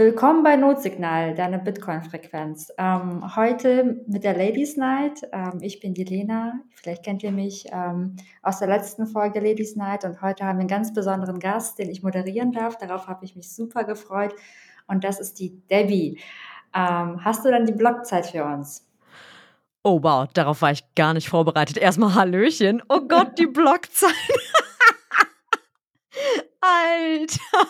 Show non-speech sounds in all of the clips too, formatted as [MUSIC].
Willkommen bei Notsignal, deine Bitcoin-Frequenz. Ähm, heute mit der Ladies Night. Ähm, ich bin die Lena. Vielleicht kennt ihr mich ähm, aus der letzten Folge Ladies Night. Und heute haben wir einen ganz besonderen Gast, den ich moderieren darf. Darauf habe ich mich super gefreut. Und das ist die Debbie. Ähm, hast du dann die Blockzeit für uns? Oh wow, darauf war ich gar nicht vorbereitet. Erstmal Hallöchen. Oh Gott, die [LAUGHS] Blockzeit. [LAUGHS] Alter.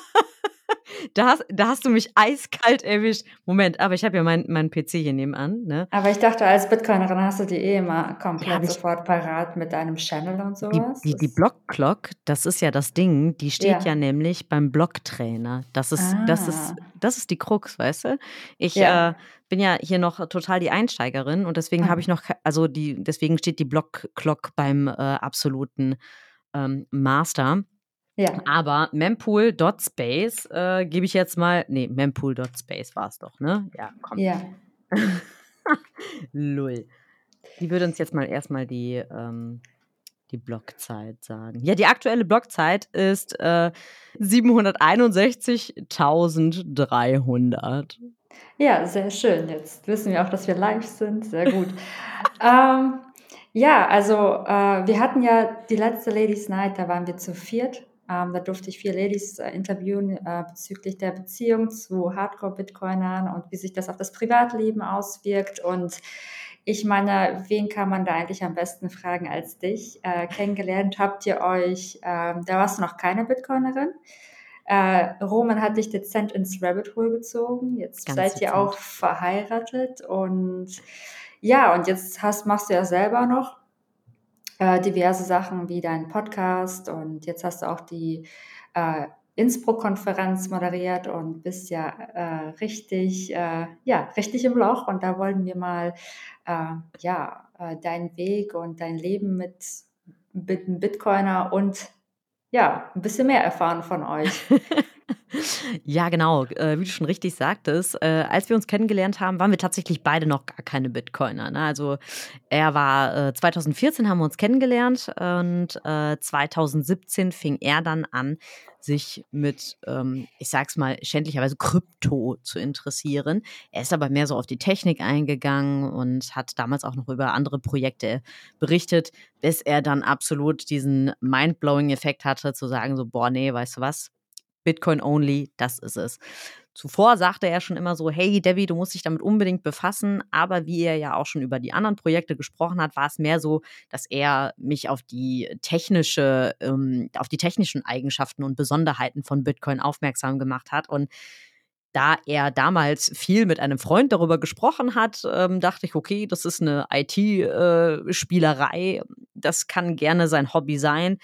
Da hast, da hast du mich eiskalt erwischt. Moment, aber ich habe ja meinen mein PC hier nebenan. Ne? Aber ich dachte, als Bitcoinerin hast du die eh immer komplett ja, sofort parat mit deinem Channel und sowas. Die, die, die Block-Clock, das ist ja das Ding, die steht ja, ja nämlich beim Blocktrainer. Das ist, ah. das, ist, das ist die Krux, weißt du? Ich ja. Äh, bin ja hier noch total die Einsteigerin und deswegen habe mhm. ich noch, also die, deswegen steht die Block-Clock beim äh, absoluten ähm, Master. Ja. Aber mempool.space äh, gebe ich jetzt mal. Nee, mempool.space war es doch, ne? Ja, komm. Ja. [LAUGHS] Lull. Die würde uns jetzt mal erstmal die, ähm, die Blockzeit sagen. Ja, die aktuelle Blockzeit ist äh, 761.300. Ja, sehr schön. Jetzt wissen wir auch, dass wir live sind. Sehr gut. [LAUGHS] ähm, ja, also äh, wir hatten ja die letzte Ladies Night, da waren wir zu viert. Ähm, da durfte ich vier Ladies äh, interviewen äh, bezüglich der Beziehung zu Hardcore-Bitcoinern und wie sich das auf das Privatleben auswirkt. Und ich meine, wen kann man da eigentlich am besten fragen als dich? Äh, kennengelernt habt ihr euch, ähm, da warst du noch keine Bitcoinerin. Äh, Roman hat dich dezent ins Rabbit Hole gezogen. Jetzt Ganz seid ihr auch verheiratet und ja, und jetzt hast, machst du ja selber noch äh, diverse Sachen wie dein Podcast und jetzt hast du auch die äh, Innsbruck-Konferenz moderiert und bist ja äh, richtig, äh, ja, richtig im Loch. Und da wollen wir mal äh, ja, äh, deinen Weg und dein Leben mit, mit einem Bitcoiner und ja, ein bisschen mehr erfahren von euch. [LAUGHS] Ja, genau. Äh, wie du schon richtig sagtest, äh, als wir uns kennengelernt haben, waren wir tatsächlich beide noch gar keine Bitcoiner. Ne? Also er war äh, 2014 haben wir uns kennengelernt und äh, 2017 fing er dann an, sich mit, ähm, ich sag's mal, schändlicherweise Krypto zu interessieren. Er ist aber mehr so auf die Technik eingegangen und hat damals auch noch über andere Projekte berichtet, bis er dann absolut diesen Mindblowing-Effekt hatte, zu sagen, so, boah, nee, weißt du was, Bitcoin only, das ist es. Zuvor sagte er schon immer so, hey Debbie, du musst dich damit unbedingt befassen, aber wie er ja auch schon über die anderen Projekte gesprochen hat, war es mehr so, dass er mich auf die technische, ähm, auf die technischen Eigenschaften und Besonderheiten von Bitcoin aufmerksam gemacht hat. Und da er damals viel mit einem Freund darüber gesprochen hat, ähm, dachte ich, okay, das ist eine IT-Spielerei, äh, das kann gerne sein Hobby sein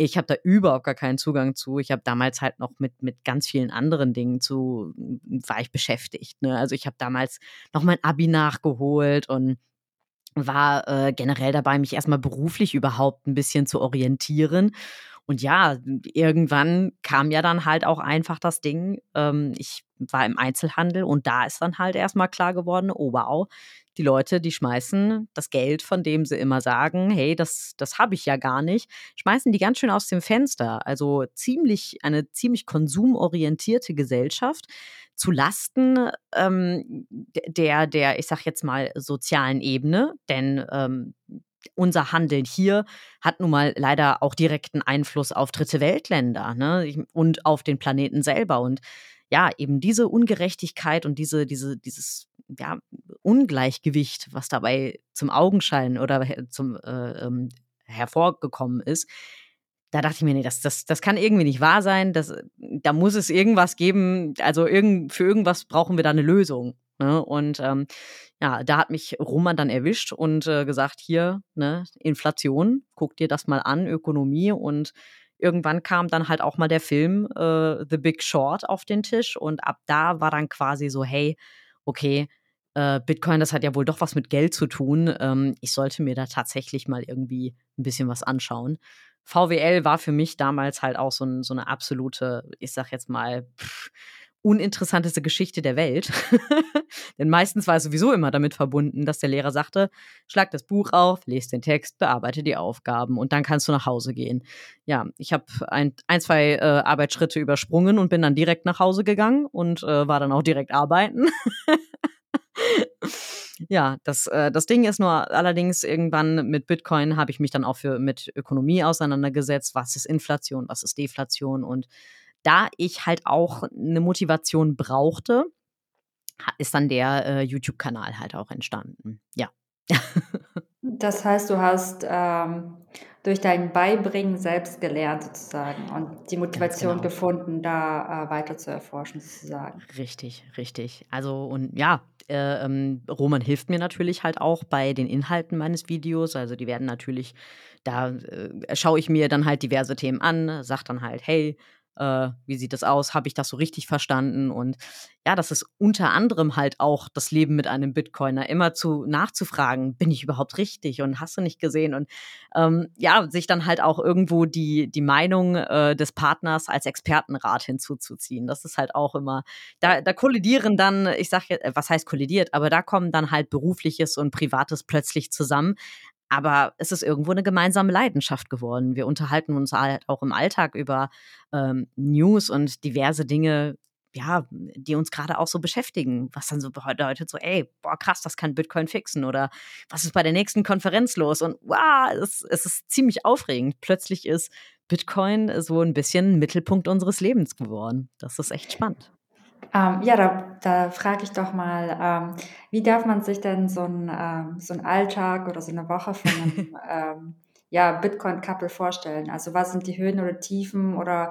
ich habe da überhaupt gar keinen Zugang zu. Ich habe damals halt noch mit, mit ganz vielen anderen Dingen zu, war ich beschäftigt. Ne? Also ich habe damals noch mein Abi nachgeholt und war äh, generell dabei, mich erstmal beruflich überhaupt ein bisschen zu orientieren. Und ja, irgendwann kam ja dann halt auch einfach das Ding, ähm, ich war im Einzelhandel und da ist dann halt erstmal klar geworden, oh wow, die Leute, die schmeißen das Geld, von dem sie immer sagen, hey, das, das habe ich ja gar nicht, schmeißen die ganz schön aus dem Fenster. Also ziemlich, eine ziemlich konsumorientierte Gesellschaft zu Lasten ähm, der, der, ich sag jetzt mal, sozialen Ebene, denn ähm, unser Handeln hier hat nun mal leider auch direkten Einfluss auf dritte Weltländer ne? und auf den Planeten selber. Und ja, eben diese Ungerechtigkeit und diese, diese, dieses ja, Ungleichgewicht, was dabei zum Augenschein oder zum äh, ähm, hervorgekommen ist, da dachte ich mir, nee, das, das, das kann irgendwie nicht wahr sein. Das, da muss es irgendwas geben. Also irgend, für irgendwas brauchen wir da eine Lösung. Ne? Und ähm, ja, da hat mich Roman dann erwischt und äh, gesagt, hier, ne, Inflation, guck dir das mal an, Ökonomie und irgendwann kam dann halt auch mal der Film äh, The Big Short auf den Tisch und ab da war dann quasi so, hey, okay, äh, Bitcoin, das hat ja wohl doch was mit Geld zu tun. Ähm, ich sollte mir da tatsächlich mal irgendwie ein bisschen was anschauen. VWL war für mich damals halt auch so, ein, so eine absolute, ich sag jetzt mal, pff, uninteressanteste Geschichte der Welt. [LAUGHS] Denn meistens war es sowieso immer damit verbunden, dass der Lehrer sagte, schlag das Buch auf, lese den Text, bearbeite die Aufgaben und dann kannst du nach Hause gehen. Ja, ich habe ein, ein, zwei äh, Arbeitsschritte übersprungen und bin dann direkt nach Hause gegangen und äh, war dann auch direkt arbeiten. [LAUGHS] ja, das, äh, das Ding ist nur allerdings irgendwann mit Bitcoin habe ich mich dann auch für mit Ökonomie auseinandergesetzt. Was ist Inflation, was ist Deflation und da ich halt auch eine Motivation brauchte, ist dann der äh, YouTube-Kanal halt auch entstanden. Ja. [LAUGHS] das heißt, du hast ähm, durch dein Beibringen selbst gelernt sozusagen und die Motivation genau. gefunden, da äh, weiter zu erforschen sozusagen. Richtig, richtig. Also und ja, äh, ähm, Roman hilft mir natürlich halt auch bei den Inhalten meines Videos. Also die werden natürlich, da äh, schaue ich mir dann halt diverse Themen an, sag dann halt, hey, äh, wie sieht das aus? Habe ich das so richtig verstanden? Und ja, das ist unter anderem halt auch das Leben mit einem Bitcoiner, immer zu nachzufragen, bin ich überhaupt richtig und hast du nicht gesehen? Und ähm, ja, sich dann halt auch irgendwo die, die Meinung äh, des Partners als Expertenrat hinzuzuziehen. Das ist halt auch immer, da, da kollidieren dann, ich sage jetzt, äh, was heißt kollidiert, aber da kommen dann halt berufliches und privates plötzlich zusammen. Aber es ist irgendwo eine gemeinsame Leidenschaft geworden. Wir unterhalten uns halt auch im Alltag über ähm, News und diverse Dinge, ja, die uns gerade auch so beschäftigen, was dann so bedeutet, so, ey, boah, krass, das kann Bitcoin fixen oder was ist bei der nächsten Konferenz los? Und wow, es, es ist ziemlich aufregend. Plötzlich ist Bitcoin so ein bisschen Mittelpunkt unseres Lebens geworden. Das ist echt spannend. Ähm, ja, da, da frage ich doch mal, ähm, wie darf man sich denn so einen ähm, so Alltag oder so eine Woche von einem [LAUGHS] ähm, ja, Bitcoin-Couple vorstellen? Also was sind die Höhen oder Tiefen oder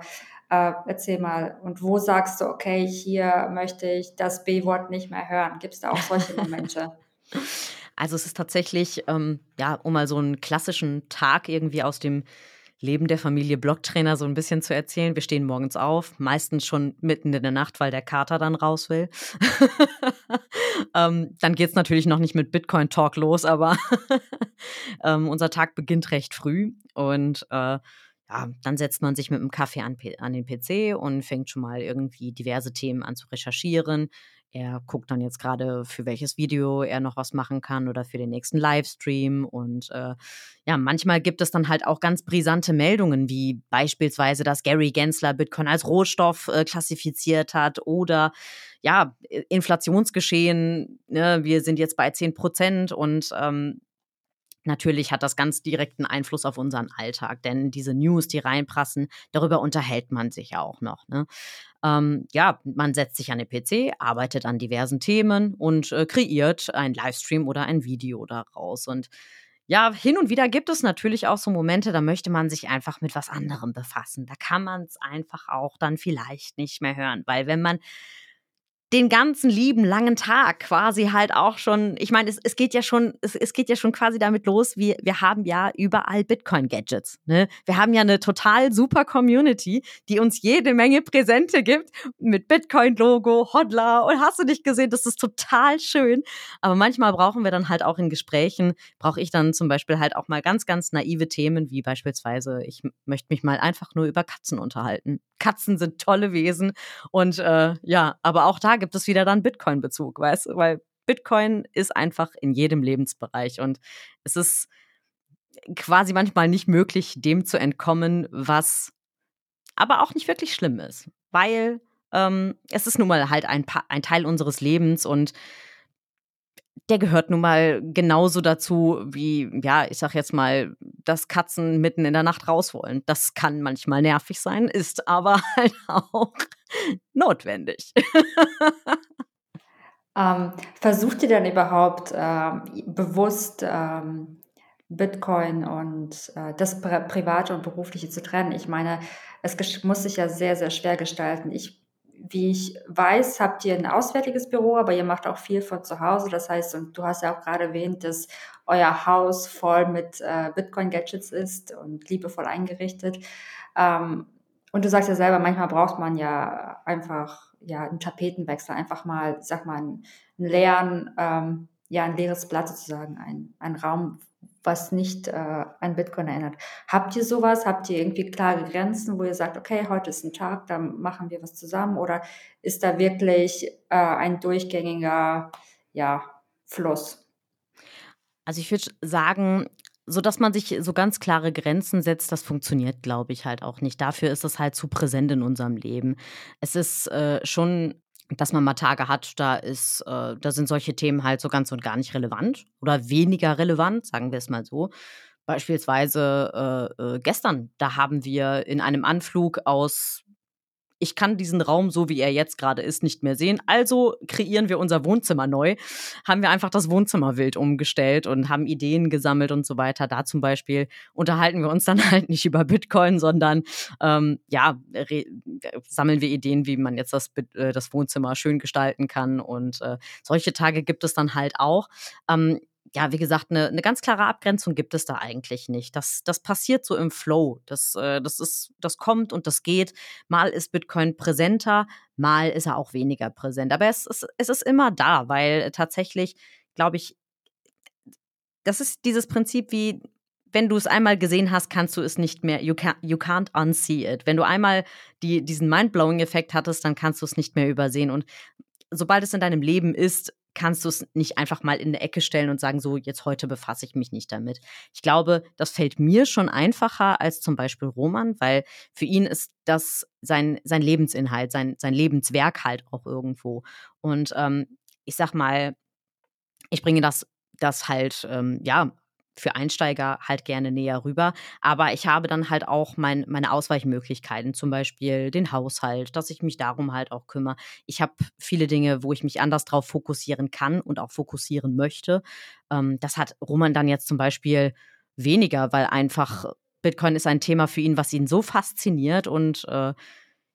äh, erzähl mal, und wo sagst du, okay, hier möchte ich das B-Wort nicht mehr hören? Gibt es da auch solche Momente? [LAUGHS] Also es ist tatsächlich, ähm, ja, um mal so einen klassischen Tag irgendwie aus dem Leben der Familie Blocktrainer so ein bisschen zu erzählen. Wir stehen morgens auf, meistens schon mitten in der Nacht, weil der Kater dann raus will. [LAUGHS] ähm, dann geht es natürlich noch nicht mit Bitcoin-Talk los, aber [LAUGHS] ähm, unser Tag beginnt recht früh und äh, ja, dann setzt man sich mit einem Kaffee an, an, den PC und fängt schon mal irgendwie diverse Themen an zu recherchieren. Er guckt dann jetzt gerade, für welches Video er noch was machen kann oder für den nächsten Livestream. Und äh, ja, manchmal gibt es dann halt auch ganz brisante Meldungen, wie beispielsweise, dass Gary Gensler Bitcoin als Rohstoff äh, klassifiziert hat oder ja, Inflationsgeschehen. Ne? Wir sind jetzt bei 10 Prozent und ähm, Natürlich hat das ganz direkten Einfluss auf unseren Alltag, denn diese News, die reinprassen, darüber unterhält man sich auch noch. Ne? Ähm, ja, man setzt sich an den PC, arbeitet an diversen Themen und äh, kreiert ein Livestream oder ein Video daraus. Und ja, hin und wieder gibt es natürlich auch so Momente, da möchte man sich einfach mit was anderem befassen. Da kann man es einfach auch dann vielleicht nicht mehr hören, weil wenn man den ganzen lieben langen Tag quasi halt auch schon, ich meine, es, es geht ja schon, es, es geht ja schon quasi damit los, wir, wir haben ja überall Bitcoin-Gadgets. Ne? Wir haben ja eine total super Community, die uns jede Menge Präsente gibt mit Bitcoin-Logo, Hodler und hast du nicht gesehen, das ist total schön. Aber manchmal brauchen wir dann halt auch in Gesprächen, brauche ich dann zum Beispiel halt auch mal ganz, ganz naive Themen, wie beispielsweise, ich möchte mich mal einfach nur über Katzen unterhalten. Katzen sind tolle Wesen und äh, ja, aber auch da gibt es wieder dann Bitcoin-Bezug, weißt du? Weil Bitcoin ist einfach in jedem Lebensbereich und es ist quasi manchmal nicht möglich, dem zu entkommen, was aber auch nicht wirklich schlimm ist, weil ähm, es ist nun mal halt ein, ein Teil unseres Lebens und der gehört nun mal genauso dazu wie, ja, ich sag jetzt mal, dass Katzen mitten in der Nacht raus wollen. Das kann manchmal nervig sein, ist aber [LAUGHS] halt auch notwendig. [LAUGHS] ähm, versucht ihr denn überhaupt ähm, bewusst ähm, Bitcoin und äh, das Pri Private und Berufliche zu trennen? Ich meine, es muss sich ja sehr, sehr schwer gestalten. Ich wie ich weiß, habt ihr ein auswärtiges Büro, aber ihr macht auch viel von zu Hause. Das heißt, und du hast ja auch gerade erwähnt, dass euer Haus voll mit äh, Bitcoin-Gadgets ist und liebevoll eingerichtet. Ähm, und du sagst ja selber, manchmal braucht man ja einfach ja einen Tapetenwechsel, einfach mal, sag mal, einen, leeren, ähm, ja, ein leeres Blatt sozusagen, ein, ein Raum, was nicht äh, an Bitcoin erinnert. Habt ihr sowas? Habt ihr irgendwie klare Grenzen, wo ihr sagt, okay, heute ist ein Tag, dann machen wir was zusammen? Oder ist da wirklich äh, ein durchgängiger ja, Fluss? Also ich würde sagen, so dass man sich so ganz klare Grenzen setzt, das funktioniert, glaube ich, halt auch nicht. Dafür ist es halt zu präsent in unserem Leben. Es ist äh, schon dass man mal Tage hat, da ist, äh, da sind solche Themen halt so ganz und gar nicht relevant oder weniger relevant, sagen wir es mal so. Beispielsweise äh, äh, gestern, da haben wir in einem Anflug aus ich kann diesen Raum, so wie er jetzt gerade ist, nicht mehr sehen. Also kreieren wir unser Wohnzimmer neu. Haben wir einfach das Wohnzimmer wild umgestellt und haben Ideen gesammelt und so weiter. Da zum Beispiel unterhalten wir uns dann [LAUGHS] halt nicht über Bitcoin, sondern ähm, ja, sammeln wir Ideen, wie man jetzt das, äh, das Wohnzimmer schön gestalten kann. Und äh, solche Tage gibt es dann halt auch. Ähm, ja, wie gesagt, eine, eine ganz klare Abgrenzung gibt es da eigentlich nicht. Das, das passiert so im Flow. Das, äh, das, ist, das kommt und das geht. Mal ist Bitcoin präsenter, mal ist er auch weniger präsent. Aber es, es, es ist immer da, weil tatsächlich, glaube ich, das ist dieses Prinzip wie, wenn du es einmal gesehen hast, kannst du es nicht mehr, you, can, you can't unsee it. Wenn du einmal die, diesen Mindblowing-Effekt hattest, dann kannst du es nicht mehr übersehen. Und sobald es in deinem Leben ist, kannst du es nicht einfach mal in eine Ecke stellen und sagen, so, jetzt heute befasse ich mich nicht damit. Ich glaube, das fällt mir schon einfacher als zum Beispiel Roman, weil für ihn ist das sein, sein Lebensinhalt, sein, sein Lebenswerk halt auch irgendwo. Und ähm, ich sag mal, ich bringe das, das halt, ähm, ja, für Einsteiger halt gerne näher rüber. Aber ich habe dann halt auch mein, meine Ausweichmöglichkeiten, zum Beispiel den Haushalt, dass ich mich darum halt auch kümmere. Ich habe viele Dinge, wo ich mich anders drauf fokussieren kann und auch fokussieren möchte. Ähm, das hat Roman dann jetzt zum Beispiel weniger, weil einfach Bitcoin ist ein Thema für ihn, was ihn so fasziniert und äh,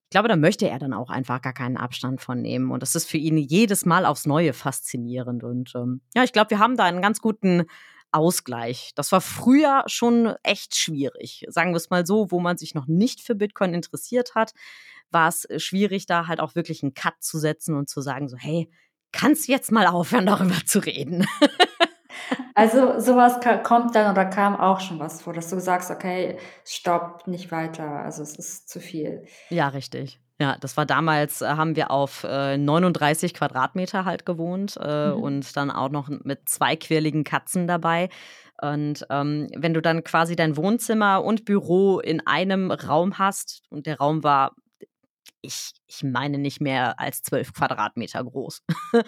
ich glaube, da möchte er dann auch einfach gar keinen Abstand von nehmen. Und das ist für ihn jedes Mal aufs Neue faszinierend. Und ähm, ja, ich glaube, wir haben da einen ganz guten Ausgleich. Das war früher schon echt schwierig. Sagen wir es mal so, wo man sich noch nicht für Bitcoin interessiert hat, war es äh, schwierig, da halt auch wirklich einen Cut zu setzen und zu sagen, so, hey, kannst du jetzt mal aufhören, [LAUGHS] darüber zu reden? Also sowas kommt dann oder kam auch schon was vor, dass du sagst, okay, stopp, nicht weiter, also es ist zu viel. Ja, richtig. Ja, das war damals, äh, haben wir auf äh, 39 Quadratmeter halt gewohnt äh, mhm. und dann auch noch mit zwei quirligen Katzen dabei. Und ähm, wenn du dann quasi dein Wohnzimmer und Büro in einem Raum hast und der Raum war, ich, ich meine nicht mehr als zwölf Quadratmeter groß, [LAUGHS]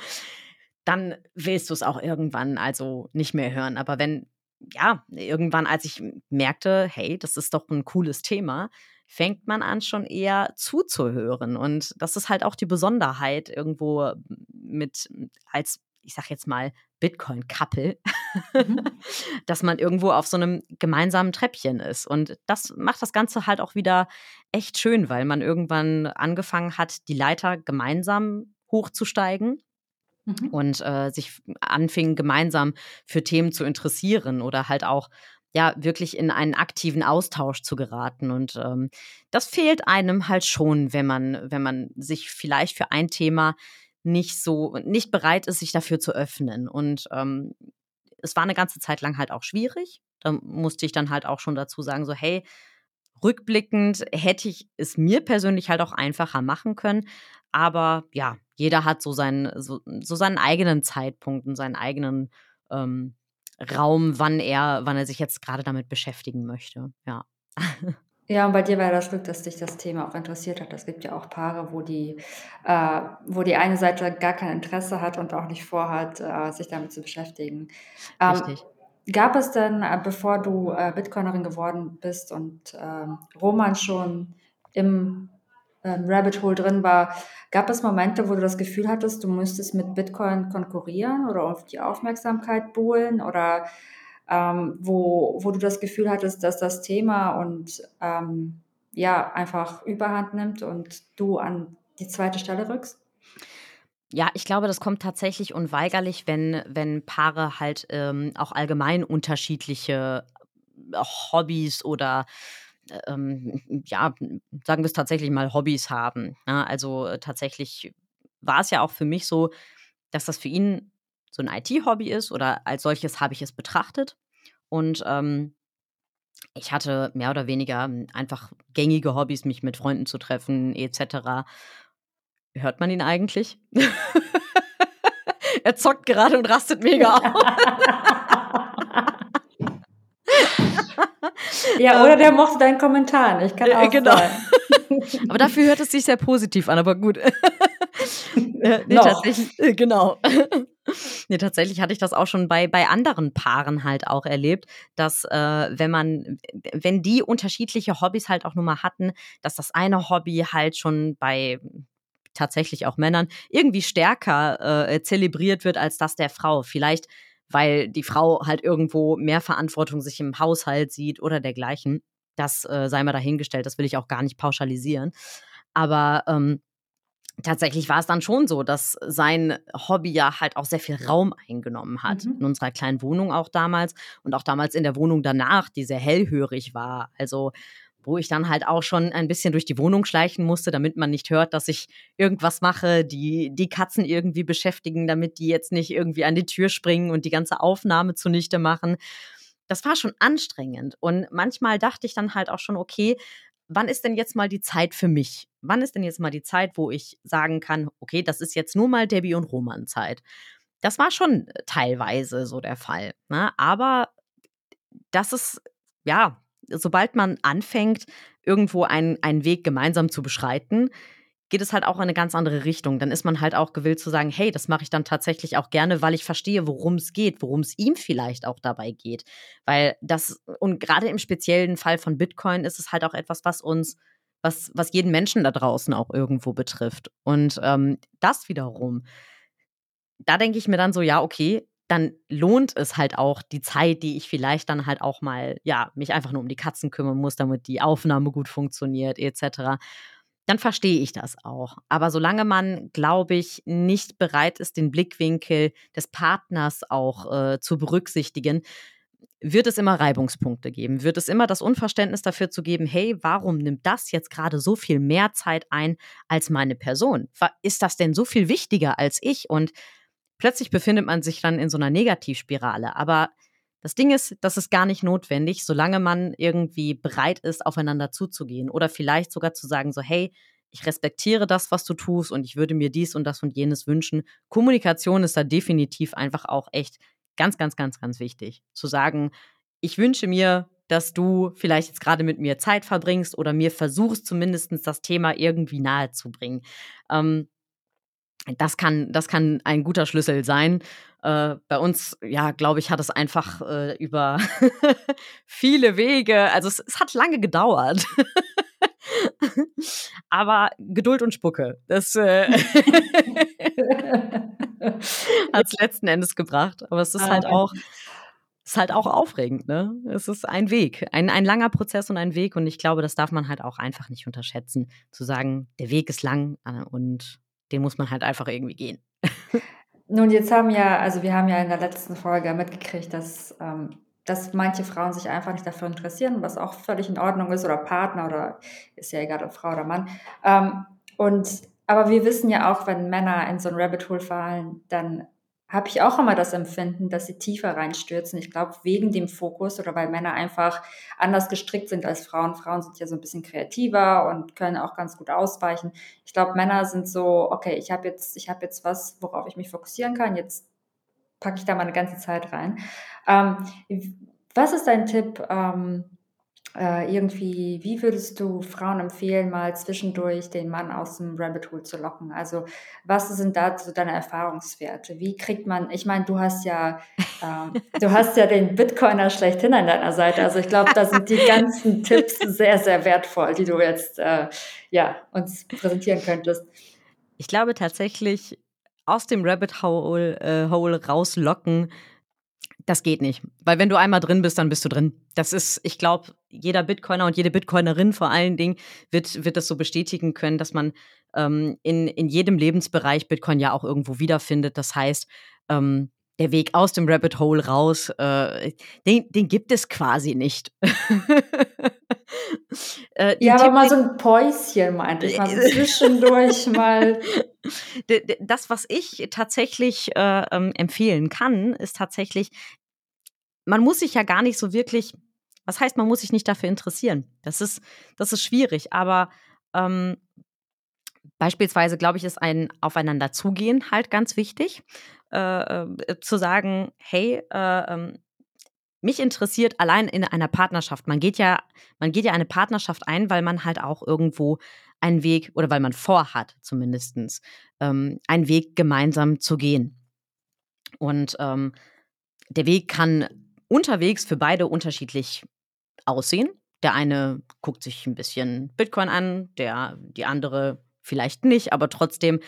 dann willst du es auch irgendwann also nicht mehr hören. Aber wenn, ja, irgendwann, als ich merkte, hey, das ist doch ein cooles Thema, fängt man an, schon eher zuzuhören. Und das ist halt auch die Besonderheit irgendwo mit, als, ich sag jetzt mal, Bitcoin-Couple, mhm. [LAUGHS] dass man irgendwo auf so einem gemeinsamen Treppchen ist. Und das macht das Ganze halt auch wieder echt schön, weil man irgendwann angefangen hat, die Leiter gemeinsam hochzusteigen. Mhm. Und äh, sich anfing, gemeinsam für Themen zu interessieren oder halt auch ja wirklich in einen aktiven Austausch zu geraten. Und ähm, das fehlt einem halt schon, wenn man, wenn man sich vielleicht für ein Thema nicht so, nicht bereit ist, sich dafür zu öffnen. Und ähm, es war eine ganze Zeit lang halt auch schwierig. Da musste ich dann halt auch schon dazu sagen, so, hey, rückblickend hätte ich es mir persönlich halt auch einfacher machen können. Aber ja, jeder hat so seinen, so, so seinen eigenen Zeitpunkt und seinen eigenen ähm, Raum, wann er, wann er sich jetzt gerade damit beschäftigen möchte. Ja. Ja, und bei dir war das Glück, dass dich das Thema auch interessiert hat. Es gibt ja auch Paare, wo die, äh, wo die eine Seite gar kein Interesse hat und auch nicht vorhat, äh, sich damit zu beschäftigen. Ähm, Richtig. Gab es denn, äh, bevor du äh, Bitcoinerin geworden bist und ähm, Roman schon im ähm, Rabbit Hole drin war, gab es Momente, wo du das Gefühl hattest, du müsstest mit Bitcoin konkurrieren oder auf die Aufmerksamkeit buhlen oder ähm, wo, wo du das Gefühl hattest, dass das Thema und ähm, ja einfach Überhand nimmt und du an die zweite Stelle rückst? Ja, ich glaube, das kommt tatsächlich unweigerlich, wenn, wenn Paare halt ähm, auch allgemein unterschiedliche Hobbys oder ähm, ja, sagen wir es tatsächlich mal, Hobbys haben. Ja, ne? also äh, tatsächlich war es ja auch für mich so, dass das für ihn so ein IT-Hobby ist oder als solches habe ich es betrachtet. Und ähm, ich hatte mehr oder weniger einfach gängige Hobbys, mich mit Freunden zu treffen, etc. Hört man ihn eigentlich? [LAUGHS] er zockt gerade und rastet mega auf. [LAUGHS] ja, oder der mochte deinen Kommentar. Ich kann auch genau. Sein. [LAUGHS] aber dafür hört es sich sehr positiv an, aber gut. [LAUGHS] nee, tatsächlich, äh, genau. [LAUGHS] nee, tatsächlich hatte ich das auch schon bei, bei anderen Paaren halt auch erlebt, dass äh, wenn man, wenn die unterschiedliche Hobbys halt auch nur mal hatten, dass das eine Hobby halt schon bei tatsächlich auch Männern irgendwie stärker äh, zelebriert wird als das der Frau. Vielleicht, weil die Frau halt irgendwo mehr Verantwortung sich im Haushalt sieht oder dergleichen. Das äh, sei mal dahingestellt, das will ich auch gar nicht pauschalisieren. Aber ähm, tatsächlich war es dann schon so, dass sein Hobby ja halt auch sehr viel Raum eingenommen hat. Mhm. In unserer kleinen Wohnung auch damals und auch damals in der Wohnung danach, die sehr hellhörig war. Also wo ich dann halt auch schon ein bisschen durch die Wohnung schleichen musste, damit man nicht hört, dass ich irgendwas mache, die die Katzen irgendwie beschäftigen, damit die jetzt nicht irgendwie an die Tür springen und die ganze Aufnahme zunichte machen. Das war schon anstrengend und manchmal dachte ich dann halt auch schon, okay, wann ist denn jetzt mal die Zeit für mich? Wann ist denn jetzt mal die Zeit, wo ich sagen kann, okay, das ist jetzt nur mal Debbie und Roman Zeit? Das war schon teilweise so der Fall. Ne? Aber das ist, ja, sobald man anfängt, irgendwo einen, einen Weg gemeinsam zu beschreiten, geht es halt auch in eine ganz andere Richtung. Dann ist man halt auch gewillt zu sagen, hey, das mache ich dann tatsächlich auch gerne, weil ich verstehe, worum es geht, worum es ihm vielleicht auch dabei geht. Weil das, und gerade im speziellen Fall von Bitcoin ist es halt auch etwas, was uns, was, was jeden Menschen da draußen auch irgendwo betrifft. Und ähm, das wiederum, da denke ich mir dann so, ja, okay, dann lohnt es halt auch die Zeit, die ich vielleicht dann halt auch mal, ja, mich einfach nur um die Katzen kümmern muss, damit die Aufnahme gut funktioniert, etc dann verstehe ich das auch. Aber solange man, glaube ich, nicht bereit ist, den Blickwinkel des Partners auch äh, zu berücksichtigen, wird es immer Reibungspunkte geben, wird es immer das Unverständnis dafür zu geben, hey, warum nimmt das jetzt gerade so viel mehr Zeit ein als meine Person? Ist das denn so viel wichtiger als ich? Und plötzlich befindet man sich dann in so einer Negativspirale. Aber das Ding ist, das ist gar nicht notwendig, solange man irgendwie bereit ist, aufeinander zuzugehen oder vielleicht sogar zu sagen, so, hey, ich respektiere das, was du tust und ich würde mir dies und das und jenes wünschen. Kommunikation ist da definitiv einfach auch echt ganz, ganz, ganz, ganz wichtig. Zu sagen, ich wünsche mir, dass du vielleicht jetzt gerade mit mir Zeit verbringst oder mir versuchst, zumindest das Thema irgendwie nahe zu bringen. Ähm, das kann, das kann ein guter Schlüssel sein. Äh, bei uns, ja, glaube ich, hat es einfach äh, über [LAUGHS] viele Wege, also es, es hat lange gedauert. [LAUGHS] Aber Geduld und Spucke, das äh, [LAUGHS] hat es letzten Endes gebracht. Aber es ist ah, halt auch, ist halt auch aufregend, ne? Es ist ein Weg, ein, ein langer Prozess und ein Weg. Und ich glaube, das darf man halt auch einfach nicht unterschätzen. Zu sagen, der Weg ist lang äh, und den muss man halt einfach irgendwie gehen. Nun, jetzt haben ja, also wir haben ja in der letzten Folge mitgekriegt, dass, ähm, dass manche Frauen sich einfach nicht dafür interessieren, was auch völlig in Ordnung ist, oder Partner oder ist ja egal, ob Frau oder Mann. Ähm, und aber wir wissen ja auch, wenn Männer in so ein Rabbit Hole fallen, dann habe ich auch immer das Empfinden, dass sie tiefer reinstürzen. Ich glaube, wegen dem Fokus oder weil Männer einfach anders gestrickt sind als Frauen. Frauen sind ja so ein bisschen kreativer und können auch ganz gut ausweichen. Ich glaube, Männer sind so, okay, ich habe jetzt, ich habe jetzt was, worauf ich mich fokussieren kann. Jetzt packe ich da mal eine ganze Zeit rein. Ähm, was ist dein Tipp? Ähm, äh, irgendwie, wie würdest du Frauen empfehlen, mal zwischendurch den Mann aus dem Rabbit Hole zu locken? Also, was sind da so deine Erfahrungswerte? Wie kriegt man, ich meine, du hast ja, ähm, [LAUGHS] du hast ja den Bitcoiner schlechthin an deiner Seite. Also, ich glaube, da sind die ganzen [LAUGHS] Tipps sehr, sehr wertvoll, die du jetzt, äh, ja, uns präsentieren könntest. Ich glaube tatsächlich, aus dem Rabbit Hole, äh, Hole rauslocken, das geht nicht. Weil wenn du einmal drin bist, dann bist du drin. Das ist, ich glaube, jeder Bitcoiner und jede Bitcoinerin vor allen Dingen wird, wird das so bestätigen können, dass man ähm, in, in jedem Lebensbereich Bitcoin ja auch irgendwo wiederfindet. Das heißt, ähm, der Weg aus dem Rabbit Hole raus, äh, den, den gibt es quasi nicht. [LAUGHS] äh, ja, aber mal so ein Päuschen meinte ich, mal so [LAUGHS] zwischendurch mal. Das, was ich tatsächlich äh, ähm, empfehlen kann, ist tatsächlich man muss sich ja gar nicht so wirklich, was heißt, man muss sich nicht dafür interessieren. Das ist, das ist schwierig, aber ähm, beispielsweise, glaube ich, ist ein Aufeinanderzugehen halt ganz wichtig. Äh, äh, zu sagen, hey, äh, ähm, mich interessiert allein in einer Partnerschaft. Man geht ja, man geht ja eine Partnerschaft ein, weil man halt auch irgendwo einen Weg oder weil man vorhat, zumindest ähm, einen Weg gemeinsam zu gehen. Und ähm, der Weg kann unterwegs für beide unterschiedlich aussehen. Der eine guckt sich ein bisschen Bitcoin an, der die andere vielleicht nicht, aber trotzdem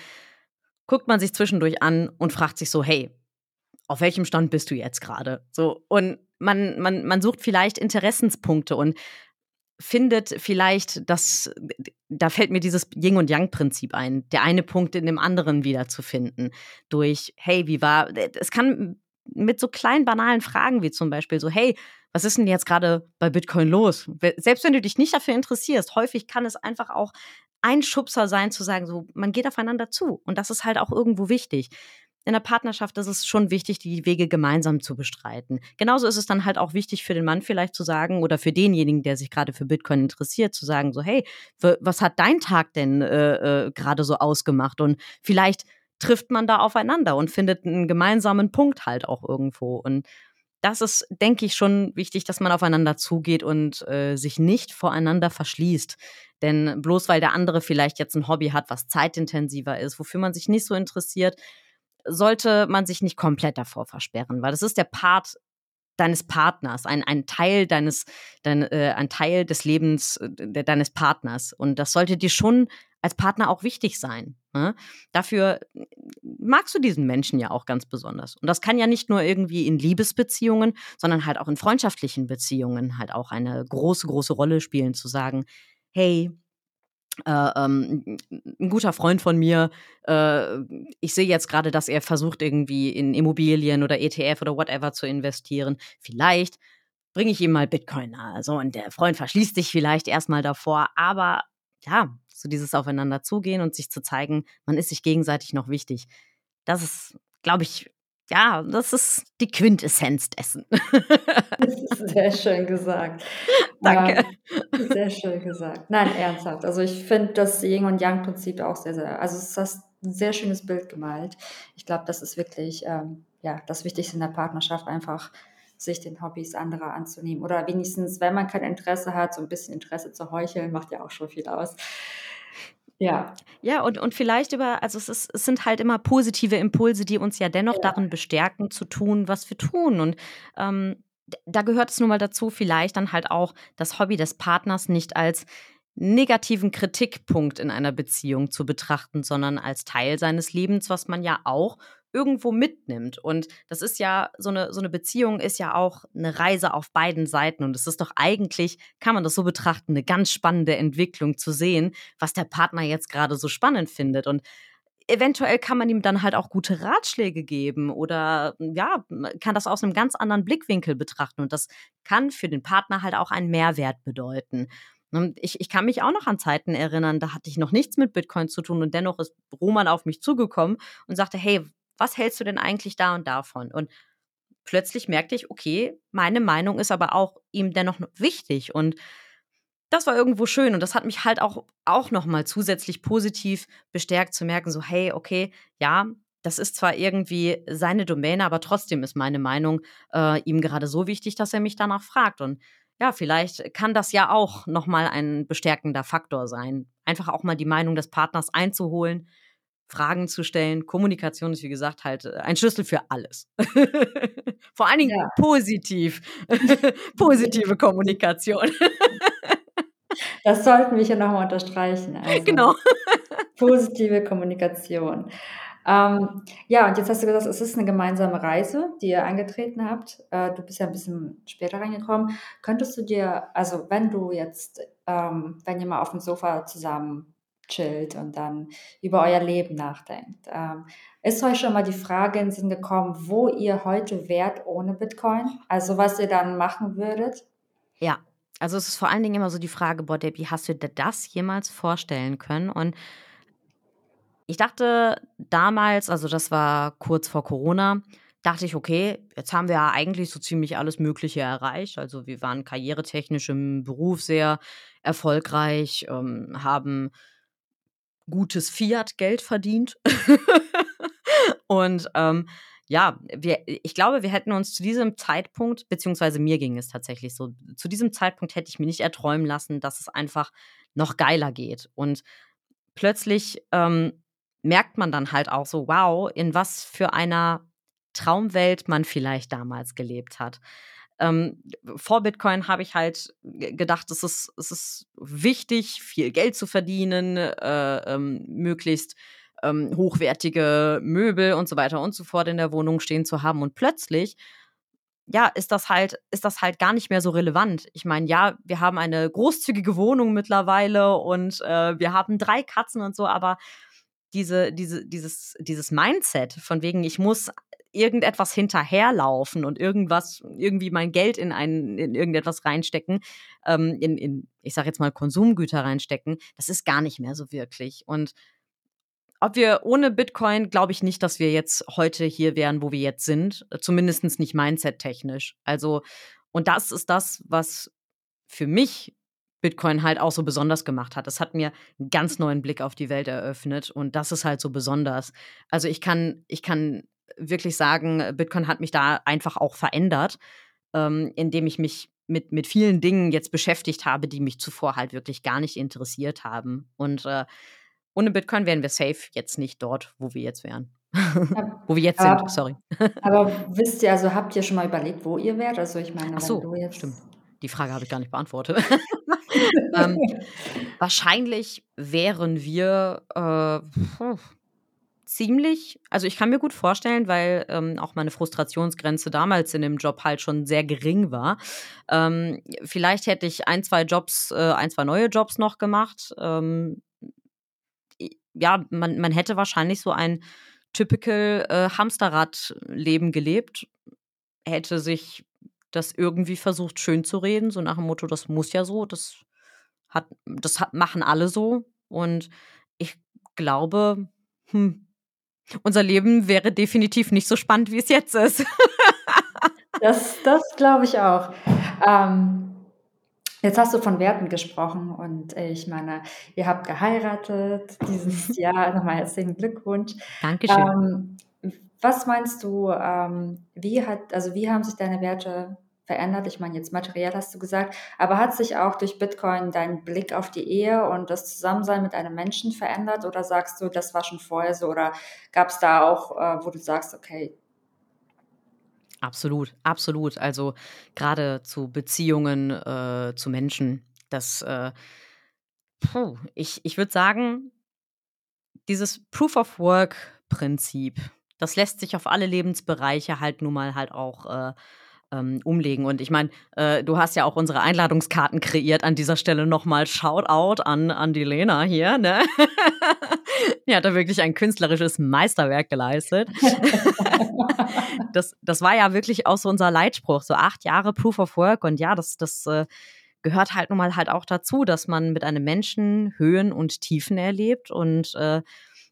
guckt man sich zwischendurch an und fragt sich so, hey, auf welchem Stand bist du jetzt gerade? So und man man man sucht vielleicht Interessenspunkte und findet vielleicht das da fällt mir dieses Yin und Yang Prinzip ein, der eine Punkt in dem anderen wiederzufinden durch hey, wie war es kann mit so kleinen banalen Fragen wie zum Beispiel so hey, was ist denn jetzt gerade bei Bitcoin los? Selbst wenn du dich nicht dafür interessierst, häufig kann es einfach auch ein Schubser sein, zu sagen, so, man geht aufeinander zu. Und das ist halt auch irgendwo wichtig. In der Partnerschaft ist es schon wichtig, die Wege gemeinsam zu bestreiten. Genauso ist es dann halt auch wichtig für den Mann vielleicht zu sagen oder für denjenigen, der sich gerade für Bitcoin interessiert, zu sagen, so, hey, was hat dein Tag denn äh, äh, gerade so ausgemacht? Und vielleicht trifft man da aufeinander und findet einen gemeinsamen Punkt halt auch irgendwo. Und das ist, denke ich, schon wichtig, dass man aufeinander zugeht und äh, sich nicht voreinander verschließt. Denn bloß weil der andere vielleicht jetzt ein Hobby hat, was zeitintensiver ist, wofür man sich nicht so interessiert, sollte man sich nicht komplett davor versperren, weil das ist der Part deines Partners, ein, ein Teil deines, dein, äh, ein Teil des Lebens äh, deines Partners. Und das sollte dir schon als Partner auch wichtig sein. Ne? Dafür magst du diesen Menschen ja auch ganz besonders. Und das kann ja nicht nur irgendwie in Liebesbeziehungen, sondern halt auch in freundschaftlichen Beziehungen halt auch eine große, große Rolle spielen, zu sagen, hey, äh, ähm, ein guter Freund von mir, äh, ich sehe jetzt gerade, dass er versucht, irgendwie in Immobilien oder ETF oder whatever zu investieren. Vielleicht bringe ich ihm mal Bitcoin nahe. So, und der Freund verschließt sich vielleicht erstmal davor, aber ja, so dieses Aufeinander zugehen und sich zu zeigen, man ist sich gegenseitig noch wichtig. Das ist, glaube ich, ja, das ist die Quintessenz dessen. Das ist sehr schön gesagt. [LAUGHS] Danke. Ja, sehr schön gesagt. Nein, ernsthaft. Also ich finde das Yin und Yang-Prinzip auch sehr, sehr, also es ist ein sehr schönes Bild gemalt. Ich glaube, das ist wirklich ähm, ja, das Wichtigste in der Partnerschaft, einfach sich den Hobbys anderer anzunehmen. Oder wenigstens, wenn man kein Interesse hat, so ein bisschen Interesse zu heucheln, macht ja auch schon viel aus. Ja. Ja, und, und vielleicht über, also es, ist, es sind halt immer positive Impulse, die uns ja dennoch ja. darin bestärken, zu tun, was wir tun. Und ähm, da gehört es nun mal dazu, vielleicht dann halt auch das Hobby des Partners nicht als negativen Kritikpunkt in einer Beziehung zu betrachten, sondern als Teil seines Lebens, was man ja auch irgendwo mitnimmt. Und das ist ja, so eine, so eine Beziehung ist ja auch eine Reise auf beiden Seiten. Und es ist doch eigentlich, kann man das so betrachten, eine ganz spannende Entwicklung zu sehen, was der Partner jetzt gerade so spannend findet. Und eventuell kann man ihm dann halt auch gute Ratschläge geben oder ja, kann das aus einem ganz anderen Blickwinkel betrachten. Und das kann für den Partner halt auch einen Mehrwert bedeuten. Ich, ich kann mich auch noch an Zeiten erinnern, da hatte ich noch nichts mit Bitcoin zu tun und dennoch ist Roman auf mich zugekommen und sagte, hey, was hältst du denn eigentlich da und davon? Und plötzlich merkte ich, okay, meine Meinung ist aber auch ihm dennoch wichtig und das war irgendwo schön und das hat mich halt auch, auch nochmal zusätzlich positiv bestärkt zu merken, so, hey, okay, ja, das ist zwar irgendwie seine Domäne, aber trotzdem ist meine Meinung äh, ihm gerade so wichtig, dass er mich danach fragt. Und ja, vielleicht kann das ja auch nochmal ein bestärkender Faktor sein. Einfach auch mal die Meinung des Partners einzuholen, Fragen zu stellen. Kommunikation ist, wie gesagt, halt äh, ein Schlüssel für alles. [LAUGHS] Vor allen Dingen ja. positiv. [LAUGHS] [LAUGHS] Positive Kommunikation. das sollten wir hier nochmal unterstreichen. Also, genau. positive Kommunikation. Ähm, ja, und jetzt hast du gesagt, es ist eine gemeinsame Reise, die ihr angetreten habt. Äh, du bist ja ein bisschen später reingekommen. Könntest du dir, also wenn du jetzt, ähm, wenn ihr mal auf dem Sofa zusammen chillt und dann über euer Leben nachdenkt. Ähm, ist euch schon mal die Frage in den Sinn gekommen, wo ihr heute wärt ohne Bitcoin? Also was ihr dann machen würdet? Ja, also es ist vor allen Dingen immer so die Frage, boah, Debbie, hast du dir das jemals vorstellen können? Und ich dachte damals, also das war kurz vor Corona, dachte ich, okay, jetzt haben wir ja eigentlich so ziemlich alles Mögliche erreicht. Also wir waren karrieretechnisch im Beruf sehr erfolgreich, ähm, haben gutes Fiat-Geld verdient. [LAUGHS] und ähm, ja, wir, ich glaube, wir hätten uns zu diesem Zeitpunkt, beziehungsweise mir ging es tatsächlich so, zu diesem Zeitpunkt hätte ich mir nicht erträumen lassen, dass es einfach noch geiler geht. Und plötzlich ähm, merkt man dann halt auch so, wow, in was für einer Traumwelt man vielleicht damals gelebt hat. Ähm, vor Bitcoin habe ich halt gedacht, es ist, es ist wichtig, viel Geld zu verdienen, äh, ähm, möglichst ähm, hochwertige Möbel und so weiter und so fort in der Wohnung stehen zu haben. Und plötzlich, ja, ist das halt, ist das halt gar nicht mehr so relevant. Ich meine, ja, wir haben eine großzügige Wohnung mittlerweile und äh, wir haben drei Katzen und so, aber diese, diese, dieses, dieses Mindset von wegen, ich muss irgendetwas hinterherlaufen und irgendwas, irgendwie mein Geld in ein, in irgendetwas reinstecken, ähm, in, in, ich sag jetzt mal, Konsumgüter reinstecken, das ist gar nicht mehr so wirklich. Und ob wir ohne Bitcoin, glaube ich nicht, dass wir jetzt heute hier wären, wo wir jetzt sind. Zumindest nicht mindset-technisch. Also, und das ist das, was für mich Bitcoin halt auch so besonders gemacht hat. Das hat mir einen ganz neuen Blick auf die Welt eröffnet und das ist halt so besonders. Also ich kann, ich kann wirklich sagen, Bitcoin hat mich da einfach auch verändert, ähm, indem ich mich mit, mit vielen Dingen jetzt beschäftigt habe, die mich zuvor halt wirklich gar nicht interessiert haben. Und äh, ohne Bitcoin wären wir safe jetzt nicht dort, wo wir jetzt wären. Ja, [LAUGHS] wo wir jetzt aber, sind, sorry. aber [LAUGHS] wisst ihr, also habt ihr schon mal überlegt, wo ihr wärt? Also ich meine, Ach so, du jetzt. Stimmt. Die Frage habe ich gar nicht beantwortet. [LAUGHS] ähm, wahrscheinlich wären wir äh, ziemlich, also ich kann mir gut vorstellen, weil ähm, auch meine Frustrationsgrenze damals in dem Job halt schon sehr gering war. Ähm, vielleicht hätte ich ein, zwei Jobs, äh, ein, zwei neue Jobs noch gemacht. Ähm, ja, man, man hätte wahrscheinlich so ein typical äh, Hamsterrad-Leben gelebt, hätte sich das irgendwie versucht schön zu reden, so nach dem Motto, das muss ja so, das hat, das hat, machen alle so. Und ich glaube, hm, unser Leben wäre definitiv nicht so spannend, wie es jetzt ist. [LAUGHS] das das glaube ich auch. Ähm, Jetzt hast du von Werten gesprochen und ich meine, ihr habt geheiratet dieses [LAUGHS] Jahr. Nochmal herzlichen Glückwunsch. Dankeschön. Ähm, was meinst du, ähm, wie hat, also wie haben sich deine Werte verändert? Ich meine, jetzt materiell hast du gesagt, aber hat sich auch durch Bitcoin dein Blick auf die Ehe und das Zusammensein mit einem Menschen verändert? Oder sagst du, das war schon vorher so? Oder gab es da auch, äh, wo du sagst, okay, Absolut, absolut. Also gerade zu Beziehungen äh, zu Menschen, das, äh, puh, ich, ich würde sagen, dieses Proof of Work-Prinzip, das lässt sich auf alle Lebensbereiche halt nun mal halt auch äh, ähm, umlegen. Und ich meine, äh, du hast ja auch unsere Einladungskarten kreiert. An dieser Stelle nochmal Shoutout an, an die Lena hier. Ne? [LAUGHS] die hat da wirklich ein künstlerisches Meisterwerk geleistet. [LAUGHS] das, das war ja wirklich auch so unser Leitspruch, so acht Jahre Proof of Work. Und ja, das, das äh, gehört halt nun mal halt auch dazu, dass man mit einem Menschen Höhen und Tiefen erlebt und äh,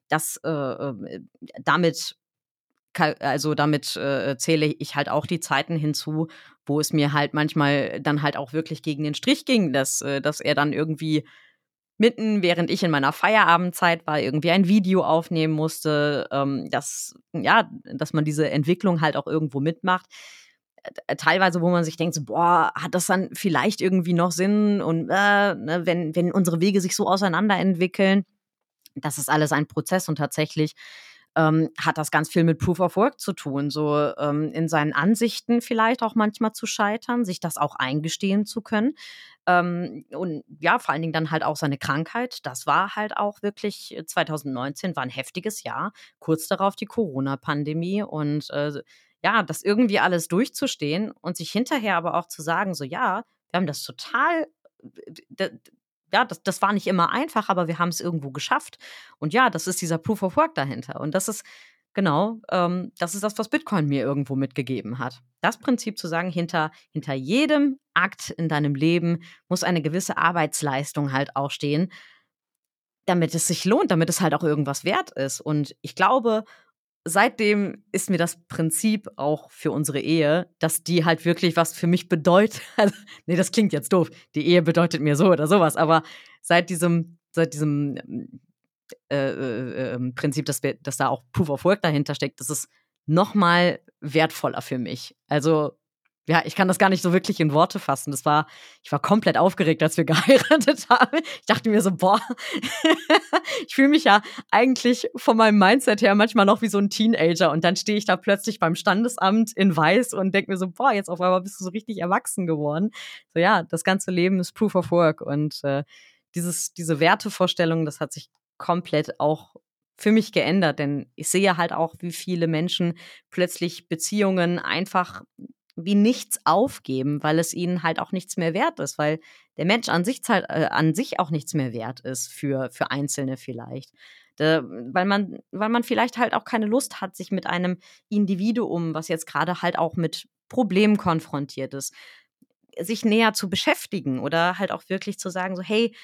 das äh, äh damit also damit äh, zähle ich halt auch die Zeiten hinzu, wo es mir halt manchmal dann halt auch wirklich gegen den Strich ging, dass, äh, dass er dann irgendwie mitten, während ich in meiner Feierabendzeit war, irgendwie ein Video aufnehmen musste, ähm, dass, ja, dass man diese Entwicklung halt auch irgendwo mitmacht. Äh, teilweise, wo man sich denkt, so, boah, hat das dann vielleicht irgendwie noch Sinn und äh, ne, wenn, wenn unsere Wege sich so auseinanderentwickeln, das ist alles ein Prozess und tatsächlich ähm, hat das ganz viel mit Proof of Work zu tun, so ähm, in seinen Ansichten vielleicht auch manchmal zu scheitern, sich das auch eingestehen zu können. Ähm, und ja, vor allen Dingen dann halt auch seine Krankheit. Das war halt auch wirklich 2019 äh, war ein heftiges Jahr. Kurz darauf die Corona-Pandemie und äh, ja, das irgendwie alles durchzustehen und sich hinterher aber auch zu sagen, so ja, wir haben das total ja, das, das war nicht immer einfach, aber wir haben es irgendwo geschafft. Und ja, das ist dieser Proof of Work dahinter. Und das ist genau, ähm, das ist das, was Bitcoin mir irgendwo mitgegeben hat. Das Prinzip zu sagen, hinter, hinter jedem Akt in deinem Leben muss eine gewisse Arbeitsleistung halt auch stehen, damit es sich lohnt, damit es halt auch irgendwas wert ist. Und ich glaube, seitdem ist mir das Prinzip auch für unsere Ehe, dass die halt wirklich was für mich bedeutet. [LAUGHS] Also, nee, das klingt jetzt doof. Die Ehe bedeutet mir so oder sowas, aber seit diesem, seit diesem äh, äh, ähm, Prinzip, dass, wir, dass da auch Proof of Work dahinter steckt, das ist noch mal wertvoller für mich. Also ja, ich kann das gar nicht so wirklich in Worte fassen. Das war, ich war komplett aufgeregt, als wir [LAUGHS] geheiratet haben. Ich dachte mir so, boah, [LAUGHS] ich fühle mich ja eigentlich von meinem Mindset her manchmal noch wie so ein Teenager. Und dann stehe ich da plötzlich beim Standesamt in Weiß und denke mir so, boah, jetzt auf einmal bist du so richtig erwachsen geworden. So ja, das ganze Leben ist Proof of Work. Und äh, dieses, diese Wertevorstellung, das hat sich komplett auch für mich geändert, denn ich sehe halt auch, wie viele Menschen plötzlich Beziehungen einfach wie nichts aufgeben, weil es ihnen halt auch nichts mehr wert ist, weil der Mensch an sich halt äh, an sich auch nichts mehr wert ist für für Einzelne vielleicht. Da, weil man weil man vielleicht halt auch keine Lust hat, sich mit einem Individuum, was jetzt gerade halt auch mit Problemen konfrontiert ist, sich näher zu beschäftigen oder halt auch wirklich zu sagen so hey,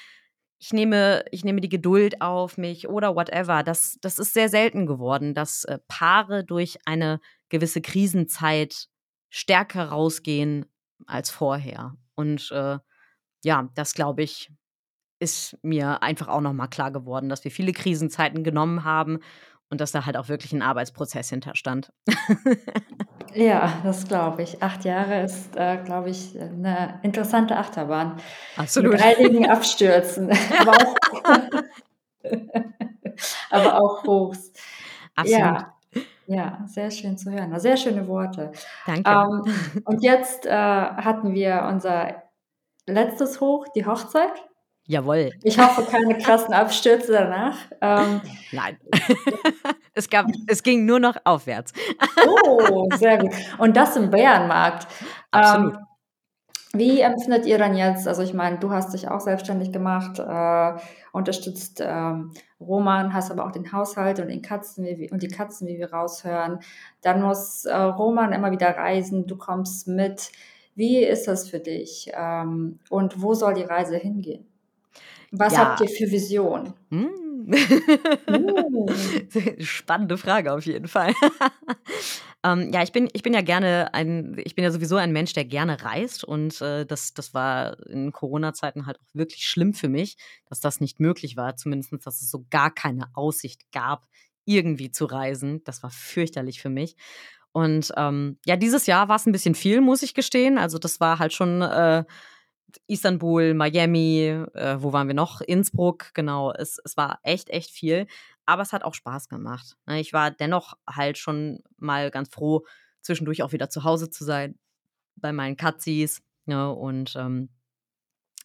ich nehme, ich nehme die Geduld auf mich oder whatever. Das, das ist sehr selten geworden, dass äh, Paare durch eine gewisse Krisenzeit stärker rausgehen als vorher. Und äh, ja, das glaube ich, ist mir einfach auch nochmal klar geworden, dass wir viele Krisenzeiten genommen haben und dass da halt auch wirklich ein Arbeitsprozess hinterstand. ja, das glaube ich. Acht Jahre ist, äh, glaube ich, eine interessante Achterbahn. Absolut. Mit einigen Abstürzen, [LAUGHS] aber auch, [LAUGHS] aber auch Hochs. Absolut. Ja, ja, sehr schön zu hören. Sehr schöne Worte. Danke. Ähm, und jetzt äh, hatten wir unser letztes Hoch, die Hochzeit. Jawohl. Ich hoffe, keine krassen Abstürze danach. Ähm, Nein. [LAUGHS] es, gab, es ging nur noch aufwärts. oh, sehr gut. Und das im Bärenmarkt. Absolut. Ähm, wie empfindet ihr dann jetzt, also ich meine, du hast dich auch selbstständig gemacht, äh, unterstützt ähm, Roman, hast aber auch den Haushalt und, den Katzen, wie, und die Katzen, wie wir raushören. Dann muss äh, Roman immer wieder reisen, du kommst mit. Wie ist das für dich? Ähm, und wo soll die Reise hingehen? Was Ja. habt ihr für Vision? Mm. [LAUGHS] Uh. Spannende Frage auf jeden Fall. [LAUGHS] ähm, ja, ich bin, ich bin ja gerne ein, ich bin ja sowieso ein Mensch, der gerne reist und äh, das, das war in Corona-Zeiten halt auch wirklich schlimm für mich, dass das nicht möglich war, zumindest, dass es so gar keine Aussicht gab, irgendwie zu reisen. Das war fürchterlich für mich. Und ähm, ja, dieses Jahr war es ein bisschen viel, muss ich gestehen. Also das war halt schon äh, Istanbul, Miami, äh, wo waren wir noch? Innsbruck, genau. Es, es war echt, echt viel. Aber es hat auch Spaß gemacht. Ne? Ich war dennoch halt schon mal ganz froh, zwischendurch auch wieder zu Hause zu sein, bei meinen Katzis. Ne? Und ähm,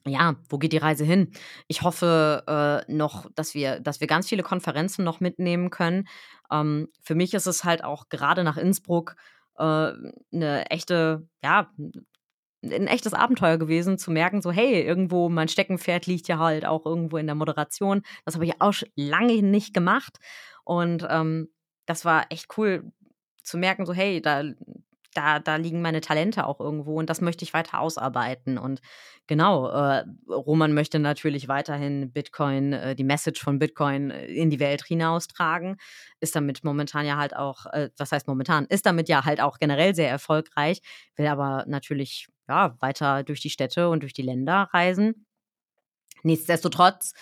ja, wo geht die Reise hin? Ich hoffe äh, noch, dass wir, dass wir ganz viele Konferenzen noch mitnehmen können. Ähm, für mich ist es halt auch gerade nach Innsbruck äh, eine echte, ja, ein echtes Abenteuer gewesen, zu merken, so, hey, irgendwo mein Steckenpferd liegt ja halt auch irgendwo in der Moderation. Das habe ich auch lange nicht gemacht. Und ähm, das war echt cool zu merken, so, hey, da, da, da liegen meine Talente auch irgendwo und das möchte ich weiter ausarbeiten. Und genau, äh, Roman möchte natürlich weiterhin Bitcoin, äh, die Message von Bitcoin äh, in die Welt hinaustragen. Ist damit momentan ja halt auch, äh, was heißt momentan, ist damit ja halt auch generell sehr erfolgreich, will aber natürlich ja, weiter durch die Städte und durch die Länder reisen. Nichtsdestotrotz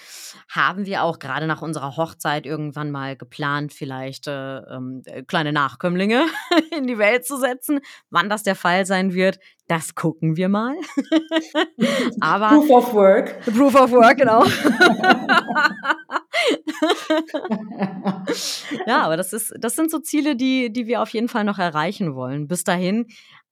haben wir auch gerade nach unserer Hochzeit irgendwann mal geplant, vielleicht äh, ähm, äh, kleine Nachkömmlinge [LAUGHS] in die Welt zu setzen. Wann das der Fall sein wird, das gucken wir mal. [LAUGHS] Aber Proof of Work. Proof of Work, genau. [LAUGHS] ja, aber das ist, das sind so Ziele, die, die wir auf jeden Fall noch erreichen wollen. Bis dahin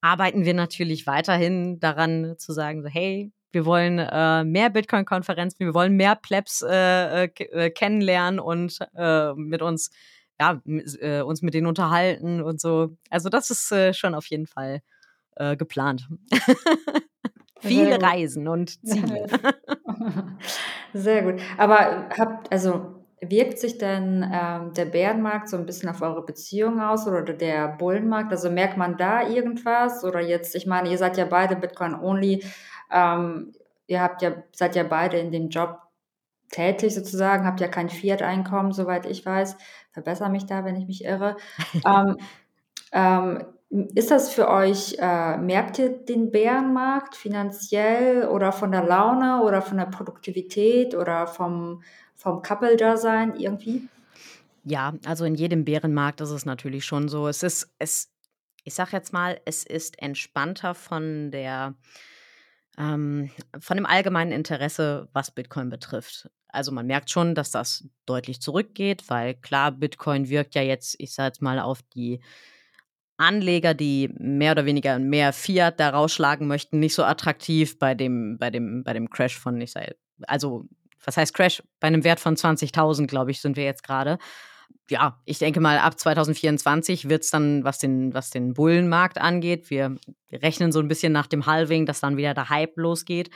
arbeiten wir natürlich weiterhin daran zu sagen, so, hey, wir wollen äh, mehr Bitcoin-Konferenzen, wir wollen mehr Plebs äh, äh, kennenlernen und äh, mit uns, ja, äh, uns mit denen unterhalten und so. Also das ist äh, schon auf jeden Fall äh, geplant. [LAUGHS] Viele Reisen und [LAUGHS] Ziele. Sehr gut. Aber habt, also wirkt sich denn ähm, der Bärenmarkt so ein bisschen auf eure Beziehung aus oder der Bullenmarkt? Also merkt man da irgendwas? Oder jetzt, ich meine, ihr seid ja beide Bitcoin-only. Ähm, ihr habt ja, seid ja beide in dem Job tätig sozusagen, habt ja kein Fiat-Einkommen, soweit ich weiß. Verbessere mich da, wenn ich mich irre. [LAUGHS] ähm, ähm, ist das für euch, äh, merkt ihr den Bärenmarkt finanziell oder von der Laune oder von der Produktivität oder vom, vom Couple-Dasein irgendwie? Ja, also in jedem Bärenmarkt ist es natürlich schon so. Es ist, es, ich sag jetzt mal, es ist entspannter von der, ähm, von dem allgemeinen Interesse, was Bitcoin betrifft. Also man merkt schon, dass das deutlich zurückgeht, weil klar, Bitcoin wirkt ja jetzt, ich sag jetzt mal, auf die Anleger, die mehr oder weniger mehr Fiat da rausschlagen möchten, nicht so attraktiv bei dem, bei dem, bei dem Crash von, ich sage, also was heißt Crash? Bei einem Wert von 20.000, glaube ich, sind wir jetzt gerade. Ja, ich denke mal, ab 2024 wird es dann, was den, was den Bullenmarkt angeht, wir rechnen so ein bisschen nach dem Halving, dass dann wieder der Hype losgeht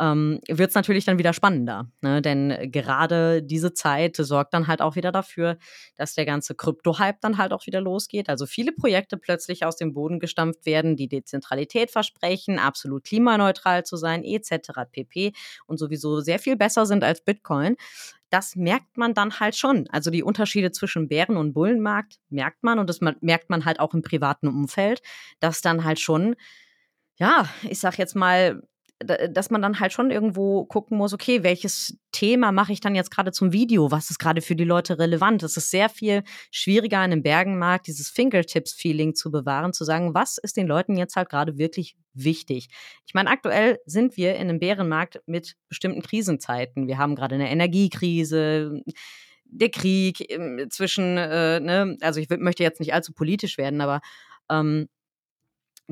ähm, wird es natürlich dann wieder spannender. Ne? Denn gerade diese Zeit sorgt dann halt auch wieder dafür, dass der ganze Krypto-Hype dann halt auch wieder losgeht. Also viele Projekte plötzlich aus dem Boden gestampft werden, die Dezentralität versprechen, absolut klimaneutral zu sein, etc. pp. und sowieso sehr viel besser sind als Bitcoin das merkt man dann halt schon. Also die Unterschiede zwischen Bären- und Bullenmarkt merkt man und das merkt man halt auch im privaten Umfeld, dass dann halt schon, ja, ich sag jetzt mal, dass man dann halt schon irgendwo gucken muss, okay, welches Thema mache ich dann jetzt gerade zum Video? Was ist gerade für die Leute relevant? Es ist sehr viel schwieriger in einem Bergenmarkt, dieses Fingertips-Feeling zu bewahren, zu sagen, was ist den Leuten jetzt halt gerade wirklich wichtig? Ich meine, aktuell sind wir in einem Bärenmarkt mit bestimmten Krisenzeiten. Wir haben gerade eine Energiekrise, der Krieg ähm, zwischen, äh, ne, also ich möchte jetzt nicht allzu politisch werden, aber ähm,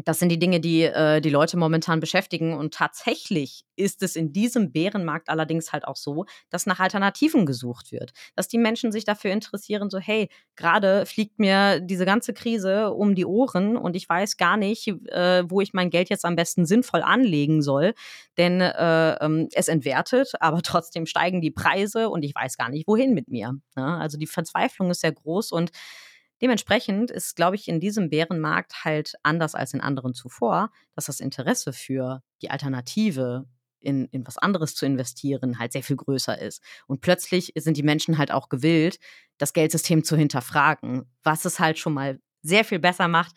das sind die Dinge, die äh, die Leute momentan beschäftigen. Und tatsächlich ist es in diesem Bärenmarkt allerdings halt auch so, dass nach Alternativen gesucht wird. Dass die Menschen sich dafür interessieren, so, hey, gerade fliegt mir diese ganze Krise um die Ohren und ich weiß gar nicht, äh, wo ich mein Geld jetzt am besten sinnvoll anlegen soll. Denn äh, ähm, es entwertet, aber [LAUGHS] trotzdem steigen die Preise und ich weiß gar nicht, wohin mit mir. Ne? Also die Verzweiflung ist sehr groß und Dementsprechend ist, glaube ich, in diesem Bärenmarkt halt anders als in anderen zuvor, dass das Interesse für die Alternative in, in was anderes zu investieren halt sehr viel größer ist. Und plötzlich sind die Menschen halt auch gewillt, das Geldsystem zu hinterfragen, was es halt schon mal sehr viel besser macht,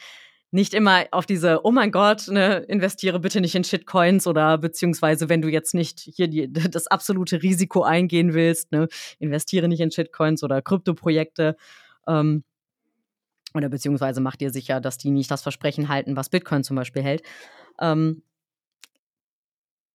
nicht immer auf diese, oh mein Gott, ne, investiere bitte nicht in Shitcoins oder beziehungsweise wenn du jetzt nicht hier die, das absolute Risiko eingehen willst, ne, investiere nicht in Shitcoins oder Kryptoprojekte. Ähm, oder beziehungsweise macht ihr sicher, dass die nicht das Versprechen halten, was Bitcoin zum Beispiel hält. Ähm,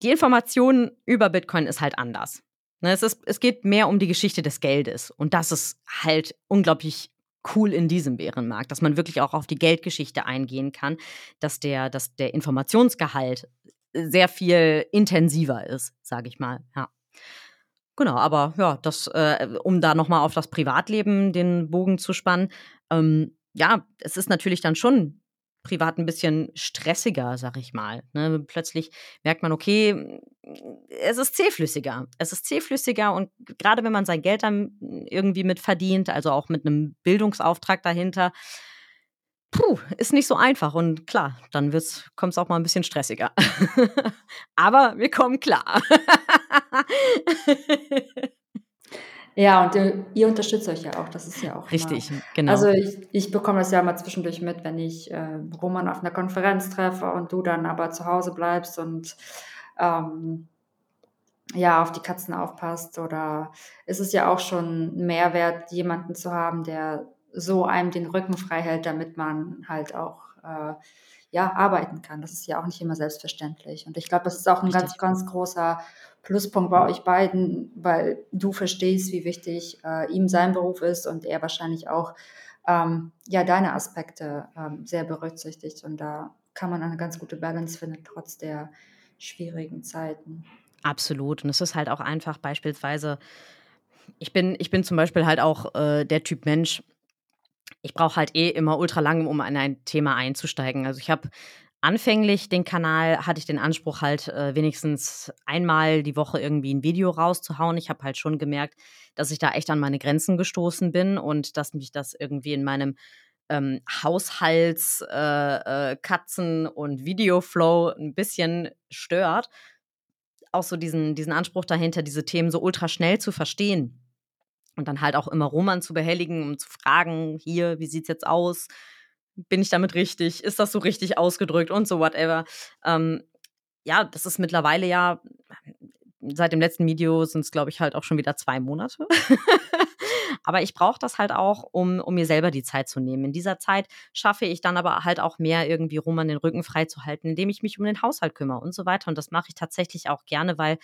die Information über Bitcoin ist halt anders. Ne, es, ist, es geht mehr um die Geschichte des Geldes. Und das ist halt unglaublich cool in diesem Bärenmarkt, dass man wirklich auch auf die Geldgeschichte eingehen kann, dass der, dass der Informationsgehalt sehr viel intensiver ist, sage ich mal. Ja. Genau, aber ja, das, äh, um da nochmal auf das Privatleben den Bogen zu spannen, ähm, ja, es ist natürlich dann schon privat ein bisschen stressiger, sag ich mal. Ne? Plötzlich merkt man, okay, es ist zähflüssiger. Es ist zähflüssiger und gerade wenn man sein Geld dann irgendwie mit verdient, also auch mit einem Bildungsauftrag dahinter, puh, ist nicht so einfach. Und klar, dann kommt es auch mal ein bisschen stressiger. [LAUGHS] Aber wir kommen klar. [LAUGHS] Ja, und ihr, ihr unterstützt euch ja auch, das ist ja auch Richtig, immer. genau. Also ich, ich bekomme das ja mal zwischendurch mit, wenn ich äh, Roman auf einer Konferenz treffe und du dann aber zu Hause bleibst und ähm, ja, auf die Katzen aufpasst. Oder ist es ja auch schon ein Mehrwert, jemanden zu haben, der so einem den Rücken frei hält, damit man halt auch äh, ja, arbeiten kann. Das ist ja auch nicht immer selbstverständlich. Und ich glaube, das ist auch ein Richtig. ganz, ganz großer Pluspunkt bei euch beiden, weil du verstehst, wie wichtig äh, ihm sein Beruf ist und er wahrscheinlich auch ähm, ja, deine Aspekte ähm, sehr berücksichtigt. Und da kann man eine ganz gute Balance finden, trotz der schwierigen Zeiten. Absolut. Und es ist halt auch einfach beispielsweise, ich bin, ich bin zum Beispiel halt auch äh, der Typ Mensch, ich brauche halt eh immer ultra lang, um in ein Thema einzusteigen. Also ich habe anfänglich den Kanal, hatte ich den Anspruch halt äh, wenigstens einmal die Woche irgendwie ein Video rauszuhauen. Ich habe halt schon gemerkt, dass ich da echt an meine Grenzen gestoßen bin und dass mich das irgendwie in meinem ähm, Haushalts, äh, äh, Katzen- und Videoflow ein bisschen stört. auch so diesen, diesen Anspruch dahinter, diese Themen so ultra schnell zu verstehen. Und dann halt auch immer Roman zu behelligen, um zu fragen, hier, wie sieht es jetzt aus? Bin ich damit richtig? Ist das so richtig ausgedrückt und so whatever? Ähm, ja, das ist mittlerweile ja, seit dem letzten Video sind es, glaube ich, halt auch schon wieder zwei Monate. [LAUGHS] aber ich brauche das halt auch, um, um mir selber die Zeit zu nehmen. In dieser Zeit schaffe ich dann aber halt auch mehr, irgendwie Roman den Rücken frei zu halten, indem ich mich um den Haushalt kümmere und so weiter. Und das mache ich tatsächlich auch gerne, weil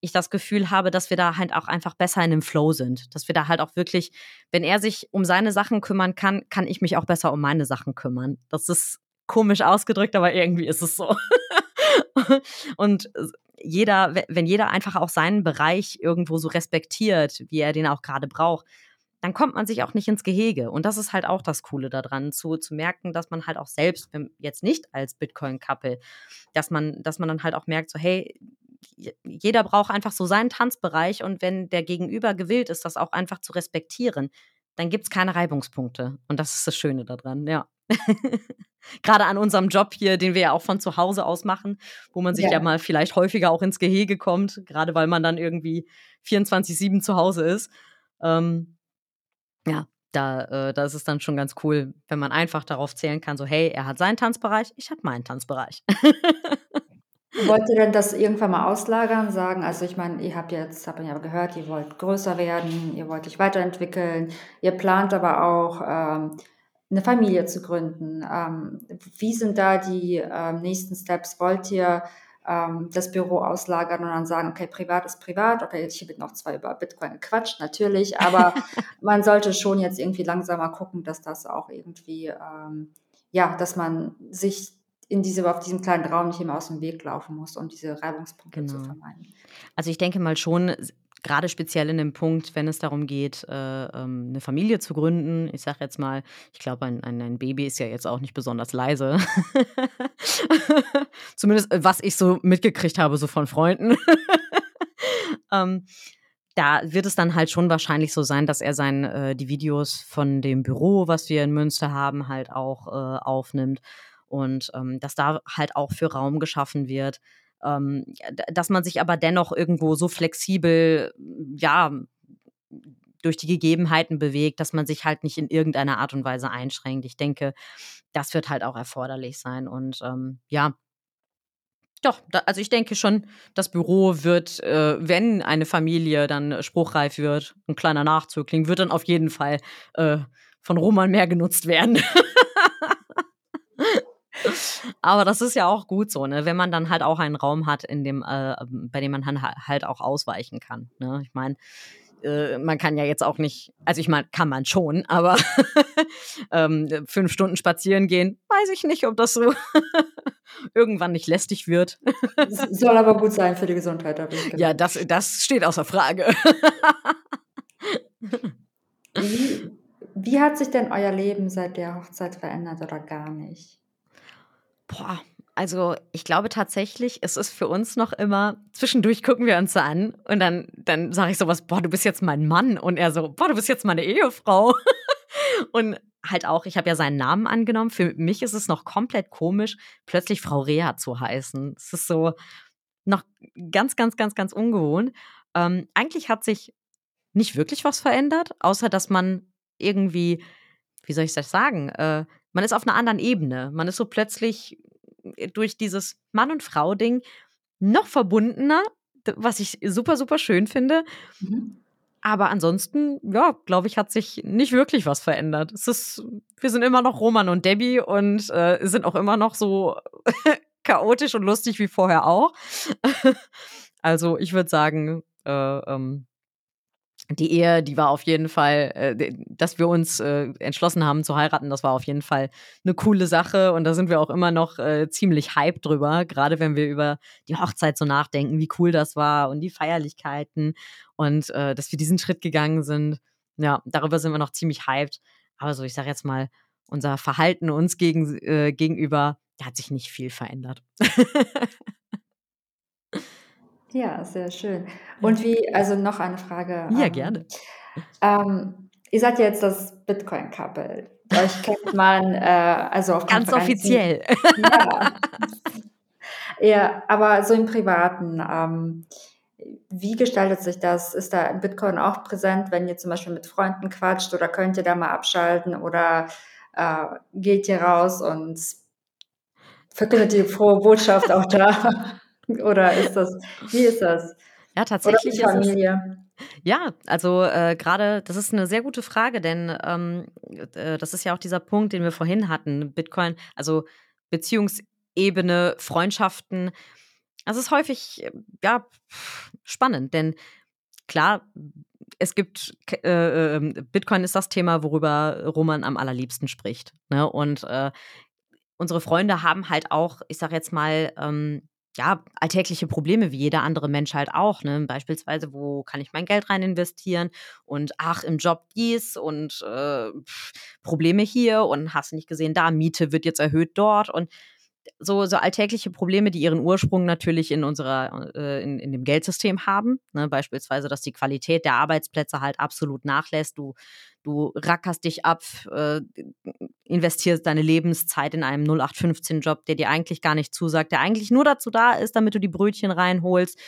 ich das Gefühl habe, dass wir da halt auch einfach besser in dem Flow sind. Dass wir da halt auch wirklich, wenn er sich um seine Sachen kümmern kann, kann ich mich auch besser um meine Sachen kümmern. Das ist komisch ausgedrückt, aber irgendwie ist es so. [LAUGHS] und jeder, wenn jeder einfach auch seinen Bereich irgendwo so respektiert, wie er den auch gerade braucht, dann kommt man sich auch nicht ins Gehege. Und das ist halt auch das Coole daran, zu, zu merken, dass man halt auch selbst, jetzt nicht als Bitcoin-Couple, dass man, dass man dann halt auch merkt, so, hey, jeder braucht einfach so seinen Tanzbereich und wenn der Gegenüber gewillt ist, das auch einfach zu respektieren, dann gibt es keine Reibungspunkte. Und das ist das Schöne daran, ja. [LAUGHS] Gerade an unserem Job hier, den wir ja auch von zu Hause aus machen, wo man sich ja, ja mal vielleicht häufiger auch ins Gehege kommt, gerade weil man dann irgendwie 24-7 zu Hause ist. Ähm, ja, da, äh, da ist es dann schon ganz cool, wenn man einfach darauf zählen kann, so hey, er hat seinen Tanzbereich, ich habe meinen Tanzbereich. [LAUGHS] Wollt ihr denn das irgendwann mal auslagern, sagen, also ich meine, ihr habt jetzt, habt ihr ja gehört, ihr wollt größer werden, ihr wollt euch weiterentwickeln, ihr plant aber auch ähm, eine Familie zu gründen. Ähm, wie sind da die ähm, nächsten Steps? Wollt ihr ähm, das Büro auslagern und dann sagen, okay, privat ist privat, okay, ich wird noch zwar über Bitcoin gequatscht, natürlich, aber [LAUGHS] man sollte schon jetzt irgendwie langsamer gucken, dass das auch irgendwie, ähm, ja, dass man sich in diese, auf diesem kleinen Raum nicht immer aus dem Weg laufen muss, um diese Reibungspunkte genau. zu vermeiden. Also ich denke mal schon, gerade speziell in dem Punkt, wenn es darum geht, äh, ähm, eine Familie zu gründen. Ich sage jetzt mal, ich glaube, ein, ein, Baby ist ja jetzt auch nicht besonders leise. [LAUGHS] Zumindest äh, was ich so mitgekriegt habe, so von Freunden. [LAUGHS] ähm, da wird es dann halt schon wahrscheinlich so sein, dass er sein, äh, die Videos von dem Büro, was wir in Münster haben, halt auch äh, aufnimmt und ähm, dass da halt auch für Raum geschaffen wird. Ähm, dass man sich aber dennoch irgendwo so flexibel, ja, durch die Gegebenheiten bewegt, dass man sich halt nicht in irgendeiner Art und Weise einschränkt. Ich denke, das wird halt auch erforderlich sein. Und ähm, ja, doch, da, also ich denke schon, das Büro wird, äh, wenn eine Familie dann spruchreif wird, ein kleiner Nachzögling, wird dann auf jeden Fall äh, von Roman mehr genutzt werden. [LAUGHS] Aber das ist ja auch gut so, ne? wenn man dann halt auch einen Raum hat, in dem, äh, bei dem man halt auch ausweichen kann. Ne? Ich meine, äh, man kann ja jetzt auch nicht, also ich meine, kann man schon, aber [LAUGHS] ähm, fünf Stunden spazieren gehen, weiß ich nicht, ob das so [LAUGHS] irgendwann nicht lästig wird. Soll aber gut sein für die Gesundheit. Ja, das, das steht außer Frage. wie, wie hat sich denn euer Leben seit der Hochzeit verändert oder gar nicht? Boah, also ich glaube tatsächlich, es ist für uns noch immer, zwischendurch gucken wir uns an und dann, dann sage ich sowas, boah, du bist jetzt mein Mann. Und er so, boah, du bist jetzt meine Ehefrau. [LAUGHS] und halt auch, ich habe ja seinen Namen angenommen. Für mich ist es noch komplett komisch, plötzlich Frau Rea zu heißen. Es ist so noch ganz, ganz, ganz, ganz ungewohnt. Ähm, eigentlich hat sich nicht wirklich was verändert, außer dass man irgendwie, wie soll ich das sagen, äh, man ist auf einer anderen Ebene. Man ist so plötzlich äh, durch dieses Mann- und Frau-Ding noch verbundener, was ich super, super schön finde. Mhm. Aber ansonsten, ja, glaube ich, hat sich nicht wirklich was verändert. Es ist, wir sind immer noch Roman und Debbie und äh, sind auch immer noch so [LAUGHS] chaotisch und lustig wie vorher auch. [LAUGHS] also ich würde sagen, äh, ähm, die Ehe, die war auf jeden Fall, äh, dass wir uns äh, entschlossen haben zu heiraten, das war auf jeden Fall eine coole Sache und da sind wir auch immer noch äh, ziemlich hyped drüber, gerade wenn wir über die Hochzeit so nachdenken, wie cool das war und die Feierlichkeiten und dass wir diesen Schritt gegangen sind. Ja, darüber sind wir noch ziemlich hyped. Aber so, ich sage jetzt mal, unser Verhalten uns gegen, gegenüber, da hat sich nicht viel verändert. [LAUGHS] Ja, sehr schön. Und wie, also noch eine Frage. Ja, ähm, gerne. Ähm, ihr seid ja jetzt das Bitcoin-Couple. Euch kennt man, äh, also auf Ganz offiziell. Ja. Ja, aber so im Privaten, ähm, wie gestaltet sich das? Ist da Bitcoin auch präsent, wenn ihr zum Beispiel mit Freunden quatscht oder könnt ihr da mal abschalten oder äh, geht ihr raus und verkündet die frohe Botschaft auch da? Oder ist das, wie ist das? Ja, tatsächlich oder die Familie? Ja, also äh, gerade, das ist eine sehr gute Frage, denn ähm, äh, das ist ja auch dieser Punkt, den wir vorhin hatten. Bitcoin, also Beziehungsebene, Freundschaften. Das ist häufig ja spannend, denn klar, es gibt äh, ähm, Bitcoin ist das Thema, worüber Roman am allerliebsten spricht. Ne? Und äh, unsere Freunde haben halt auch, ich sag jetzt mal, ähm, ja, alltägliche Probleme wie jeder andere Mensch halt auch. Ne? Beispielsweise, wo kann ich mein Geld rein investieren? Und ach, im Job dies und äh, Probleme hier und hast nicht gesehen, da, Miete wird jetzt erhöht dort und so, so alltägliche Probleme, die ihren Ursprung natürlich in unserer, äh, in, in dem Geldsystem haben. Ne? Beispielsweise, dass die Qualität der Arbeitsplätze halt absolut nachlässt. Du, du rackerst dich ab, äh, investierst deine Lebenszeit in einem 0815-Job, der dir eigentlich gar nicht zusagt, der eigentlich nur dazu da ist, damit du die Brötchen reinholst.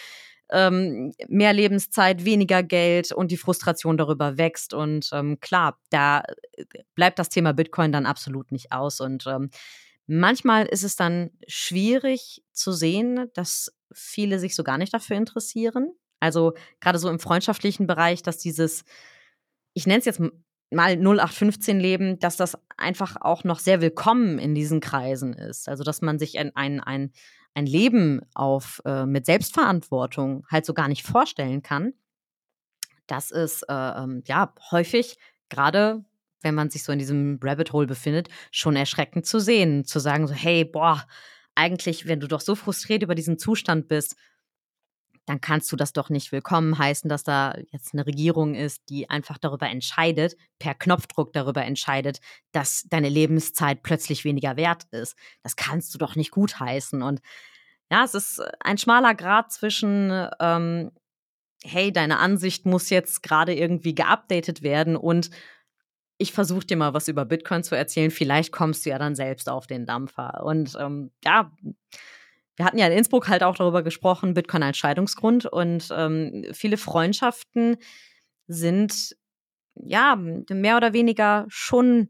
Ähm, mehr Lebenszeit, weniger Geld und die Frustration darüber wächst. Und ähm, klar, da bleibt das Thema Bitcoin dann absolut nicht aus. Und ähm, Manchmal ist es dann schwierig zu sehen, dass viele sich so gar nicht dafür interessieren. Also gerade so im freundschaftlichen Bereich, dass dieses, ich nenne es jetzt mal 0815 Leben, dass das einfach auch noch sehr willkommen in diesen Kreisen ist. Also dass man sich ein, ein, ein, ein Leben auf, äh, mit Selbstverantwortung halt so gar nicht vorstellen kann. Das ist äh, ähm, ja häufig gerade wenn man sich so in diesem Rabbit Hole befindet, schon erschreckend zu sehen. Zu sagen so, hey, boah, eigentlich, wenn du doch so frustriert über diesen Zustand bist, dann kannst du das doch nicht willkommen heißen, dass da jetzt eine Regierung ist, die einfach darüber entscheidet, per Knopfdruck darüber entscheidet, dass deine Lebenszeit plötzlich weniger wert ist. Das kannst du doch nicht gut heißen. Und ja, es ist ein schmaler Grad zwischen, ähm, hey, deine Ansicht muss jetzt gerade irgendwie geupdatet werden und ich versuche dir mal was über Bitcoin zu erzählen. Vielleicht kommst du ja dann selbst auf den Dampfer. Und ähm, ja, wir hatten ja in Innsbruck halt auch darüber gesprochen, Bitcoin als Scheidungsgrund. Und ähm, viele Freundschaften sind ja mehr oder weniger schon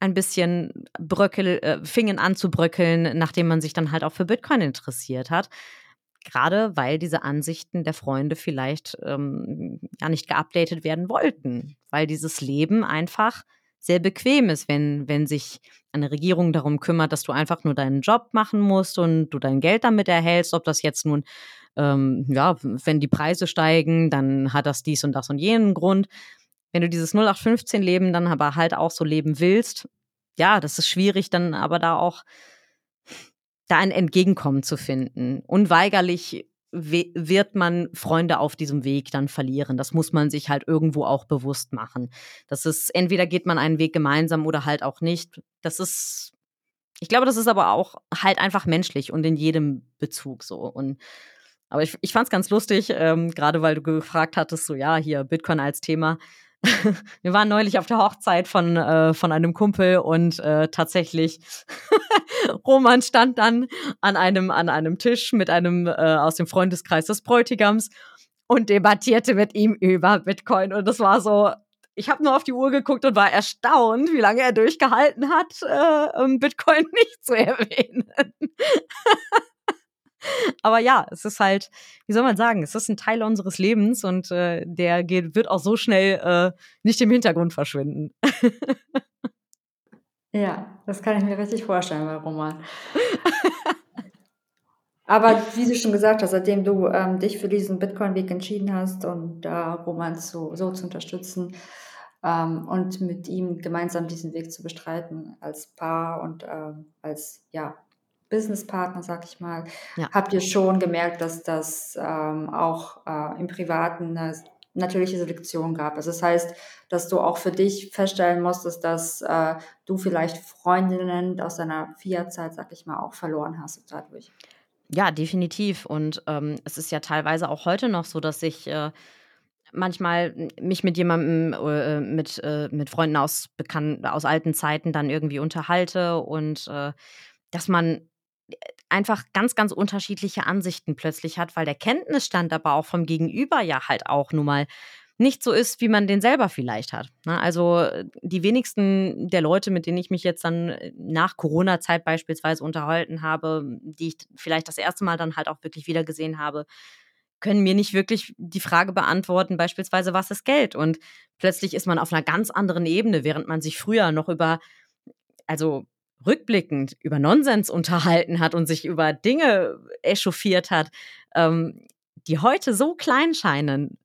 ein bisschen bröckel, äh, fingen an zu bröckeln, nachdem man sich dann halt auch für Bitcoin interessiert hat. Gerade weil diese Ansichten der Freunde vielleicht ähm, ja nicht geupdatet werden wollten, weil dieses Leben einfach sehr bequem ist, wenn, wenn sich eine Regierung darum kümmert, dass du einfach nur deinen Job machen musst und du dein Geld damit erhältst, ob das jetzt nun, ähm, ja, wenn die Preise steigen, dann hat das dies und das und jenen Grund. Wenn du dieses 0815-Leben dann aber halt auch so leben willst, ja, das ist schwierig, dann aber da auch da ein Entgegenkommen zu finden. Unweigerlich wird man Freunde auf diesem Weg dann verlieren. Das muss man sich halt irgendwo auch bewusst machen. Das ist, entweder geht man einen Weg gemeinsam oder halt auch nicht. Das ist, ich glaube, das ist aber auch halt einfach menschlich und in jedem Bezug so. Und aber ich, ich fand es ganz lustig, ähm, gerade weil du gefragt hattest, so ja, hier Bitcoin als Thema. [LAUGHS] Wir waren neulich auf der Hochzeit von, äh, von einem Kumpel und äh, tatsächlich [LAUGHS] Roman stand dann an einem, an einem Tisch mit einem äh, aus dem Freundeskreis des Bräutigams und debattierte mit ihm über Bitcoin. Und das war so, ich habe nur auf die Uhr geguckt und war erstaunt, wie lange er durchgehalten hat, äh, Bitcoin [LAUGHS] nicht zu erwähnen. Aber ja, es ist halt, wie soll man sagen, es ist ein Teil unseres Lebens und äh, der geht, wird auch so schnell äh, nicht im Hintergrund verschwinden. [LAUGHS] ja, das kann ich mir richtig vorstellen bei Roman. [LAUGHS] Aber wie du schon gesagt hast, seitdem du ähm, dich für diesen Bitcoin-Weg entschieden hast und äh, Roman zu, so zu unterstützen ähm, und mit ihm gemeinsam diesen Weg zu bestreiten als Paar und ähm, als ja, Businesspartner, sag ich mal, ja. habt ihr schon gemerkt, dass das ähm, auch äh, im Privaten eine natürliche Selektion gab. Also das heißt, dass du auch für dich feststellen musstest, dass äh, du vielleicht Freundinnen aus deiner Fiat-Zeit, sag ich mal, auch verloren hast dadurch. Ja, definitiv. Und ähm, es ist ja teilweise auch heute noch so, dass ich äh, manchmal mich mit jemandem, äh, mit, äh, mit Freunden aus, bekannt, aus alten Zeiten dann irgendwie unterhalte und äh, dass man einfach ganz, ganz unterschiedliche Ansichten plötzlich hat, weil der Kenntnisstand aber auch vom Gegenüber ja halt auch nun mal nicht so ist, wie man den selber vielleicht hat. Ne? Also die wenigsten der Leute, mit denen ich mich jetzt dann äh, nach Corona-Zeit beispielsweise unterhalten habe, die ich vielleicht das erste Mal dann halt auch wirklich wieder gesehen habe, können mir nicht wirklich die Frage beantworten, beispielsweise, was ist Geld? Und plötzlich ist man auf einer ganz anderen Ebene, während man sich früher noch über, also rückblickend über Nonsens unterhalten hat und sich über Dinge echauffiert hat, ähm, die heute so klein scheinen,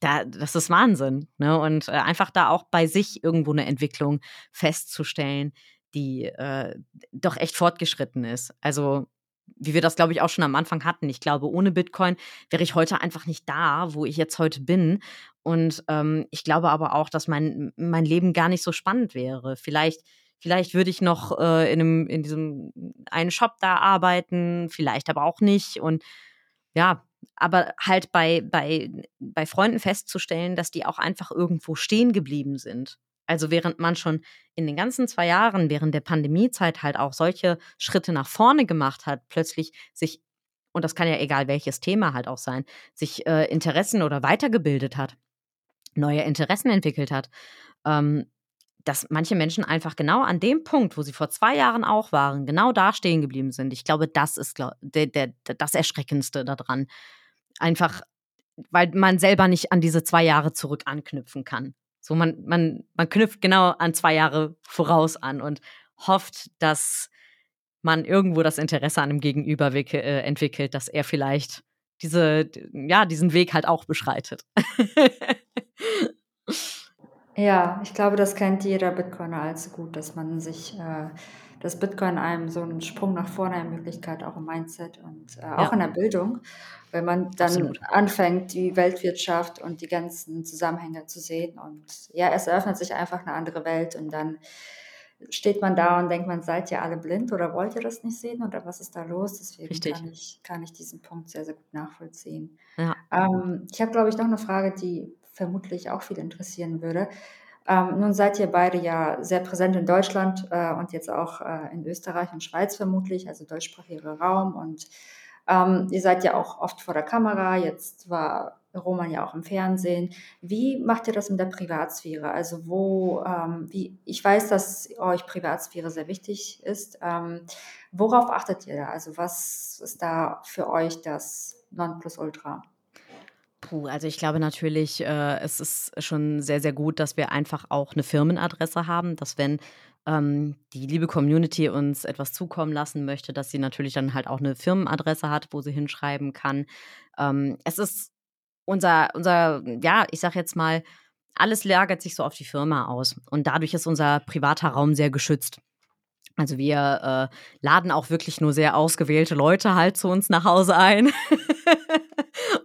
da, das ist Wahnsinn. Ne? Und äh, einfach da auch bei sich irgendwo eine Entwicklung festzustellen, die äh, doch echt fortgeschritten ist. Also, wie wir das, glaube ich, auch schon am Anfang hatten. Ich glaube, ohne Bitcoin wäre ich heute einfach nicht da, wo ich jetzt heute bin. Und ähm, ich glaube aber auch, dass mein, mein Leben gar nicht so spannend wäre. Vielleicht Vielleicht würde ich noch äh, in, einem, in diesem einen Shop da arbeiten, vielleicht aber auch nicht. Und ja, aber halt bei, bei, bei Freunden festzustellen, dass die auch einfach irgendwo stehen geblieben sind. Also während man schon in den ganzen zwei Jahren während der Pandemiezeit halt auch solche Schritte nach vorne gemacht hat, plötzlich sich, und das kann ja egal welches Thema halt auch sein, sich äh, Interessen oder weitergebildet hat, neue Interessen entwickelt hat, ähm, dass manche Menschen einfach genau an dem Punkt, wo sie vor zwei Jahren auch waren, genau da stehen geblieben sind. Ich glaube, das ist der, der, das Erschreckendste daran. Einfach, weil man selber nicht an diese zwei Jahre zurück anknüpfen kann. So, man, man, man knüpft genau an zwei Jahre voraus an und hofft, dass man irgendwo das Interesse an dem Gegenüber äh, entwickelt, dass er vielleicht diese, ja, diesen Weg halt auch beschreitet. [LAUGHS] Ja, ich glaube, das kennt jeder Bitcoiner allzu gut, dass man sich, äh, dass Bitcoin einem so einen Sprung nach vorne ermöglicht auch im Mindset und äh, auch Ja. in der Bildung, wenn man dann Absolut. anfängt, die Weltwirtschaft und die ganzen Zusammenhänge zu sehen. Und ja, es eröffnet sich einfach eine andere Welt und dann steht man da und denkt man, seid ihr alle blind oder wollt ihr das nicht sehen oder was ist da los? Deswegen Richtig. kann ich, kann ich diesen Punkt sehr, sehr gut nachvollziehen. Ja. Ähm, ich habe, glaube ich, noch eine Frage, die vermutlich auch viel interessieren würde. Ähm, nun seid ihr beide ja sehr präsent in Deutschland äh, und jetzt auch äh, in Österreich und Schweiz vermutlich, also deutschsprachiger Raum. Und ähm, ihr seid ja auch oft vor der Kamera. Jetzt war Roman ja auch im Fernsehen. Wie macht ihr das in der Privatsphäre? Also wo, ähm, wie, ich weiß, dass euch Privatsphäre sehr wichtig ist. Ähm, worauf achtet ihr da? Also was ist da für euch das Nonplusultra? Puh, also ich glaube natürlich, äh, es ist schon sehr, sehr gut, dass wir einfach auch eine Firmenadresse haben, dass wenn ähm, die liebe Community uns etwas zukommen lassen möchte, dass sie natürlich dann halt auch eine Firmenadresse hat, wo sie hinschreiben kann. Ähm, es ist unser, unser, ja, ich sag jetzt mal, alles lagert sich so auf die Firma aus. Und dadurch ist unser privater Raum sehr geschützt. Also wir äh, laden auch wirklich nur sehr ausgewählte Leute halt zu uns nach Hause ein. [LAUGHS]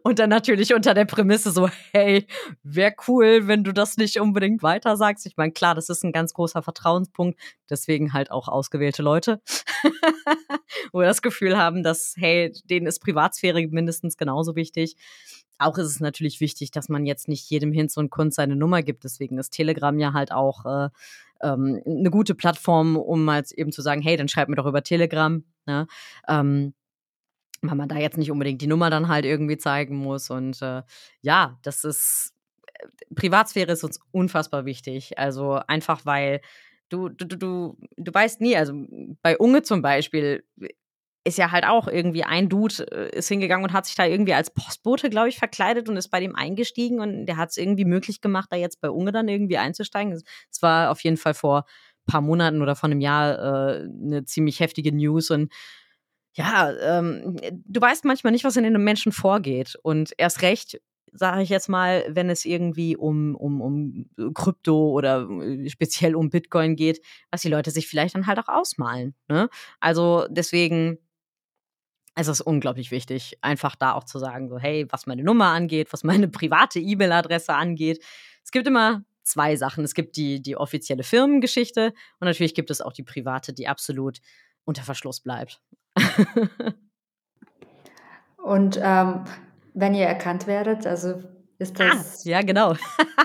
Und dann natürlich unter der Prämisse so, hey, wäre cool, wenn du das nicht unbedingt weiter sagst. Ich meine, klar, das ist ein ganz großer Vertrauenspunkt, deswegen halt auch ausgewählte Leute, [LAUGHS] wo wir das Gefühl haben, dass, hey, denen ist Privatsphäre mindestens genauso wichtig. Auch ist es natürlich wichtig, dass man jetzt nicht jedem Hinz und Kunst seine Nummer gibt. Deswegen ist Telegram ja halt auch äh, ähm, eine gute Plattform, um mal eben zu sagen, hey, dann schreib mir doch über Telegram. Ne? Ähm, weil man da jetzt nicht unbedingt die Nummer dann halt irgendwie zeigen muss. Und äh, ja, das ist, äh, Privatsphäre ist uns unfassbar wichtig. Also einfach, weil du, du, du, du, weißt nie, also bei Unge zum Beispiel ist ja halt auch irgendwie ein Dude äh, ist hingegangen und hat sich da irgendwie als Postbote, glaube ich, verkleidet und ist bei dem eingestiegen und der hat es irgendwie möglich gemacht, da jetzt bei Unge dann irgendwie einzusteigen. Es war auf jeden Fall vor ein paar Monaten oder vor einem Jahr äh, eine ziemlich heftige News und ja, ähm, du weißt manchmal nicht, was in einem Menschen vorgeht. Und erst recht, sage ich jetzt mal, wenn es irgendwie um, um, um Krypto oder äh, speziell um Bitcoin geht, was die Leute sich vielleicht dann halt auch ausmalen. Ne? Also deswegen es ist unglaublich wichtig, einfach da auch zu sagen, so, hey, was meine Nummer angeht, was meine [LAUGHS] private E-Mail-Adresse angeht. Es gibt immer zwei Sachen. Es gibt die, die offizielle Firmengeschichte und natürlich gibt es auch die private, die absolut unter Verschluss bleibt. [LAUGHS] Und ähm, wenn ihr erkannt werdet, also ist Ah, das. ja, genau.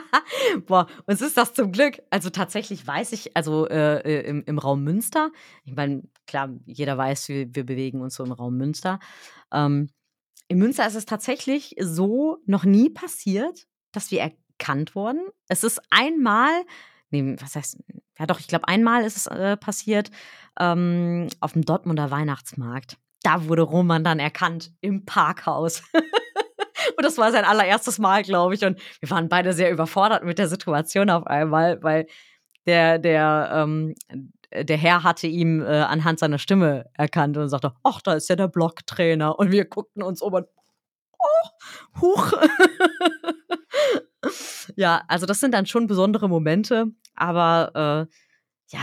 [LAUGHS] Boah, uns ist das zum Glück. Also tatsächlich weiß ich, also äh, äh, im, im Raum Münster, ich meine, klar, jeder weiß, wir, wir bewegen uns so im Raum Münster. Ähm, in Münster ist es tatsächlich so noch nie passiert, dass wir erkannt wurden. Es ist einmal, nee, was heißt, ja doch, ich glaube, einmal ist es äh, passiert ähm, auf dem Dortmunder Weihnachtsmarkt. Da wurde Roman dann erkannt im Parkhaus. [LAUGHS] Und das war sein allererstes Mal, glaube ich. Und wir waren beide sehr überfordert mit der Situation auf einmal, weil der, der, ähm, der Herr hatte ihm äh, anhand seiner Stimme erkannt und sagte, ach, da ist ja der Blocktrainer. Und wir guckten uns um und, oh, huch. [LAUGHS] ja, also das sind dann schon besondere Momente. Aber äh, ja,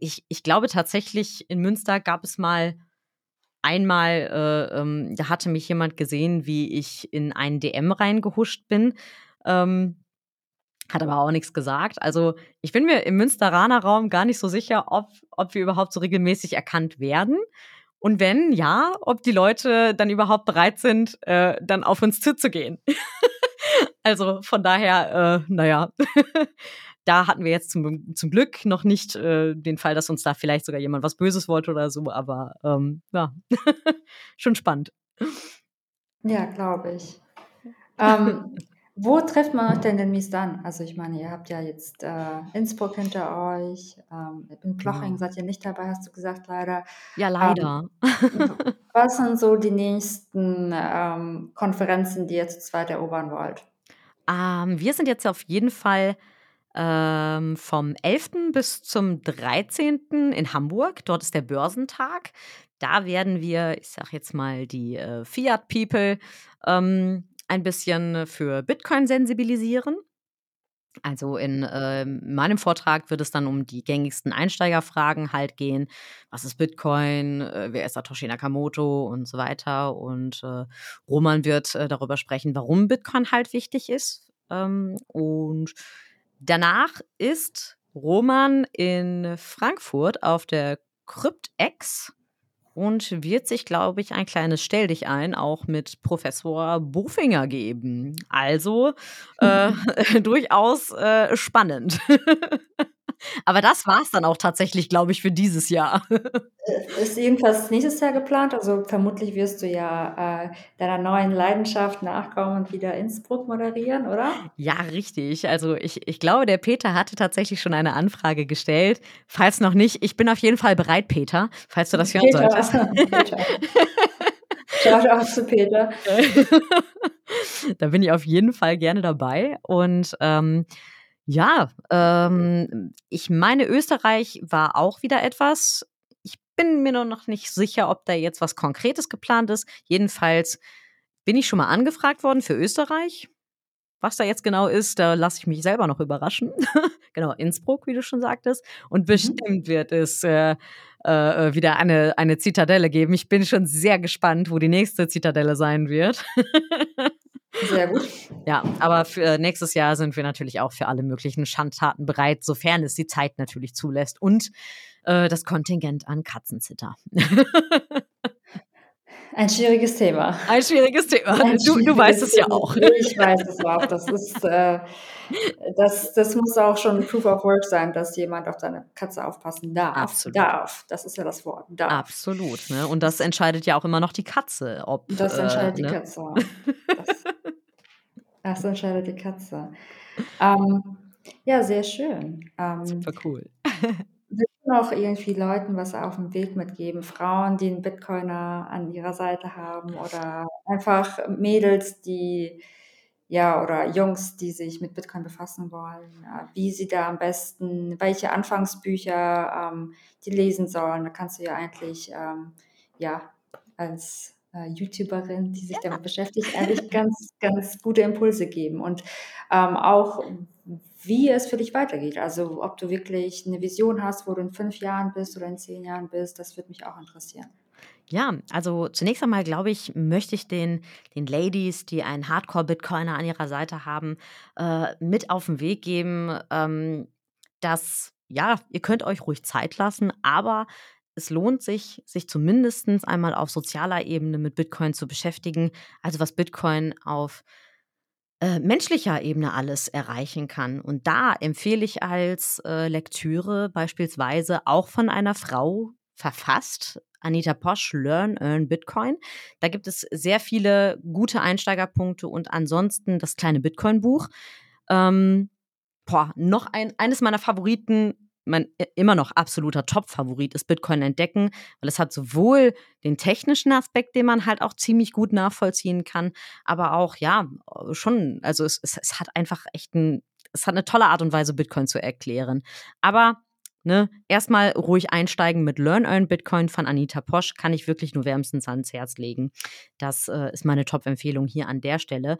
ich, ich glaube tatsächlich, in Münster gab es mal einmal, äh, ähm, da hatte mich jemand gesehen, wie ich in einen DM reingehuscht bin. Ähm, hat aber auch nichts gesagt. Also ich bin mir im Münsteraner Raum gar nicht so sicher, ob, ob wir überhaupt so regelmäßig erkannt werden. Und wenn ja, ob die Leute dann überhaupt bereit sind, äh, dann auf uns zuzugehen. [LAUGHS] also von daher, äh, naja, [LAUGHS] da hatten wir jetzt zum, zum Glück noch nicht äh, den Fall, dass uns da vielleicht sogar jemand was Böses wollte oder so, aber ähm, ja, [LAUGHS] schon spannend. Ja, glaube ich. [LAUGHS] Ähm, wo trifft man euch denn demnächst an? Also ich meine, ihr habt ja jetzt äh, Innsbruck hinter euch, ähm, in Ploching Genau. seid ihr nicht dabei, hast du gesagt, leider. Ja, Ähm, leider. w- [LAUGHS] was sind so die nächsten ähm, Konferenzen, die ihr zu zweit erobern wollt? Ähm, wir sind jetzt auf jeden Fall ähm, vom 11. bis zum 13. in Hamburg. Dort ist der Börsentag. Da werden wir, ich sag jetzt mal, die äh, Fiat People ähm, ein bisschen für Bitcoin sensibilisieren. Also in ähm, meinem Vortrag wird es dann um die gängigsten Einsteigerfragen halt gehen. Was ist Bitcoin? Äh, wer ist Satoshi Nakamoto und so weiter? Und äh, Roman wird äh, darüber sprechen, warum Bitcoin halt wichtig ist. Ähm, und danach ist Roman in Frankfurt auf der CryptX und wird sich, glaube ich, ein kleines Stell dich ein auch mit Professor Bofinger geben. Also äh, [LAUGHS] durchaus äh, spannend. [LAUGHS] Aber das war es dann auch tatsächlich, glaube ich, für dieses Jahr. Äh, Ist irgendwas nächstes Jahr geplant? Also vermutlich wirst du ja äh, deiner neuen Leidenschaft nachkommen und wieder Innsbruck moderieren, oder? Ja, richtig. Also ich, ich glaube, der Peter hatte tatsächlich schon eine Anfrage gestellt. Falls noch nicht, ich bin auf jeden Fall bereit, Peter, falls du das hören Peter, solltest. [LAUGHS] Peter. Schaut auch zu Peter. [LAUGHS] da bin ich auf jeden Fall gerne dabei. Und ähm, ja, ähm, ich meine, Österreich war auch wieder etwas. Ich bin mir nur noch nicht sicher, ob da jetzt was Konkretes geplant ist. Jedenfalls bin ich schon mal angefragt worden für Österreich. Was da jetzt genau ist, da lasse ich mich selber noch überraschen. [LAUGHS] genau, Innsbruck, wie du schon sagtest. Und Mhm. bestimmt wird es äh, äh, wieder eine, eine Zitadelle geben. Ich bin schon sehr gespannt, wo die nächste Zitadelle sein wird. [LAUGHS] Sehr gut. Ja, aber für nächstes Jahr sind wir natürlich auch für alle möglichen Schandtaten bereit, sofern es die Zeit natürlich zulässt und äh, das Kontingent an Katzenzitter. [LAUGHS] Ein schwieriges Thema. Ein schwieriges Thema. Ein Du, du weißt es ja schwieriges auch. Ich weiß es auch. Das ist, äh, das, das muss auch schon Proof of Work sein, dass jemand auf seine Katze aufpassen darf. Absolut. Darf. Das ist ja das Wort. Darf. Absolut. Ne? Und das entscheidet ja auch immer noch die Katze, ob. Das entscheidet äh, die ne? Katze. [LAUGHS] Das, das entscheidet die Katze. Ähm, ja, sehr schön. Ähm, Super cool. willst du noch irgendwie Leuten was auf dem Weg mitgeben? Frauen, die einen Bitcoiner an ihrer Seite haben oder einfach Mädels, die ja, oder Jungs, die sich mit Bitcoin befassen wollen, äh, wie sie da am besten, welche Anfangsbücher ähm, die lesen sollen. Da kannst du ja eigentlich, ähm, ja, als äh, YouTuberin, die sich damit beschäftigt, eigentlich ganz, ganz gute Impulse geben und ähm, auch, wie es für dich weitergeht. Also, ob du wirklich eine Vision hast, wo du in fünf Jahren bist oder in zehn Jahren bist, das würde mich auch interessieren. Ja, also zunächst einmal glaube ich, möchte ich den, den Ladies, die einen Hardcore-Bitcoiner an ihrer Seite haben, äh, mit auf den Weg geben, ähm, dass, ja, ihr könnt euch ruhig Zeit lassen, aber es lohnt sich, sich zumindest einmal auf sozialer Ebene mit Bitcoin zu beschäftigen. Also was Bitcoin auf äh, menschlicher Ebene alles erreichen kann. Und da empfehle ich als äh, Lektüre beispielsweise auch von einer Frau verfasst. Anita Posch, Learn, Earn Bitcoin. Da gibt es sehr viele gute Einsteigerpunkte und ansonsten das kleine Bitcoin-Buch. Ähm, boah, noch ein, eines meiner Favoriten, mein immer noch absoluter Top-Favorit ist Bitcoin entdecken, weil es hat sowohl den technischen Aspekt, den man halt auch ziemlich gut nachvollziehen kann, aber auch, ja, schon, also es, es, es hat einfach echt ein, es hat eine tolle Art und Weise, Bitcoin zu erklären. Aber Ne? Erstmal ruhig einsteigen mit Learn Earn Bitcoin von Anita Posch, kann ich wirklich nur wärmstens ans Herz legen. Das äh, ist meine Top-Empfehlung hier an der Stelle.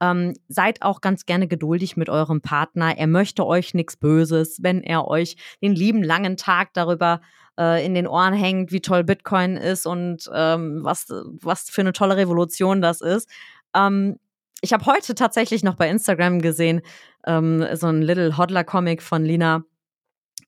Ähm, seid auch ganz gerne geduldig mit eurem Partner. Er möchte euch nichts Böses, wenn er euch den lieben langen Tag darüber äh, in den Ohren hängt, wie toll Bitcoin ist und ähm, was, was für eine tolle Revolution das ist. Ähm, ich habe heute tatsächlich noch bei Instagram gesehen, ähm, so ein Little Hodler-Comic von Lina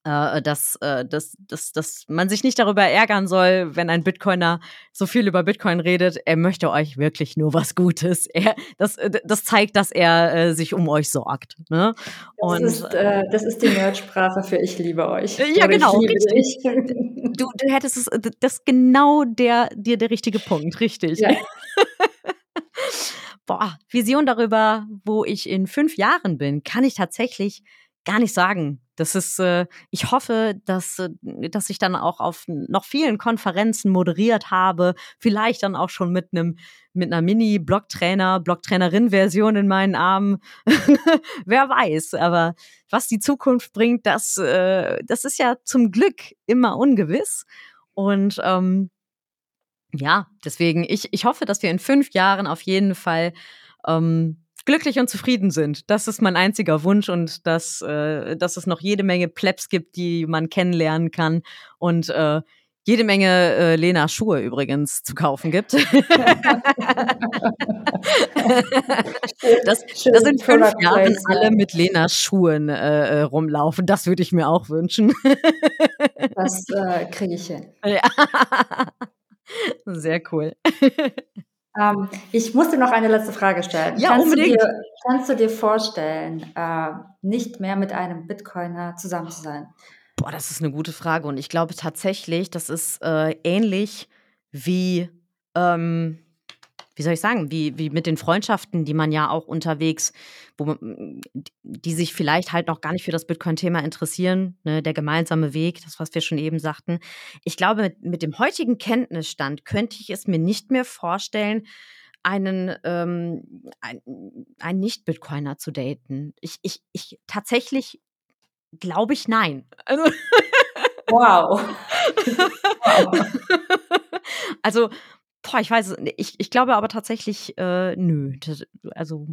äh, dass, äh, dass, dass, dass man sich nicht darüber ärgern soll, wenn ein Bitcoiner so viel über Bitcoin redet. Er möchte euch wirklich nur was Gutes. Er, das, äh, das zeigt, dass er äh, sich um euch sorgt. Ne? Und, das, ist, äh, das ist die Nerdsprache für Ich liebe euch. Ja, genau. Richtig. [LAUGHS] Du, du hättest es, das ist genau der, dir der richtige Punkt, richtig. Ja. [LAUGHS] Boah, Vision darüber, wo ich in fünf Jahren bin, kann ich tatsächlich gar nicht sagen. Das ist, äh, ich hoffe, dass, äh, dass ich dann auch auf noch vielen Konferenzen moderiert habe, vielleicht dann auch schon mit einem mit einer Mini-Blocktrainer, Blocktrainerin-Version in meinen Armen. [LAUGHS] Wer weiß, aber was die Zukunft bringt, das, äh, das ist ja zum Glück immer ungewiss. Und ähm, ja, deswegen, ich, ich hoffe, dass wir in fünf Jahren auf jeden Fall ähm, glücklich und zufrieden sind. Das ist mein einziger Wunsch und dass, äh, dass es noch jede Menge Plebs gibt, die man kennenlernen kann und äh, jede Menge äh, Lena Schuhe übrigens zu kaufen gibt. [LAUGHS] das, das in fünf Jahren alle mit Lena Schuhen äh, äh, rumlaufen. Das würde ich mir auch wünschen. das äh, kriege ich hin. [LAUGHS] Ja. Sehr cool. Ähm, ich musste noch eine letzte Frage stellen. Ja, kannst unbedingt. Du dir, kannst du dir vorstellen, äh, nicht mehr mit einem Bitcoiner zusammen zu sein? Boah, das ist eine gute Frage. Und ich glaube tatsächlich, das ist äh, ähnlich wie ähm, wie soll ich sagen, wie, wie mit den Freundschaften, die man ja auch unterwegs, man, die sich vielleicht halt noch gar nicht für das Bitcoin-Thema interessieren, ne, der gemeinsame Weg, das, was wir schon eben sagten. Ich glaube, mit, mit dem heutigen Kenntnisstand könnte ich es mir nicht mehr vorstellen, einen, ähm, ein, einen Nicht-Bitcoiner zu daten. Ich, ich, ich tatsächlich glaube ich nein. Also, wow. [LAUGHS] wow. also Boah, ich weiß ich ich glaube aber tatsächlich, äh, nö. Das, also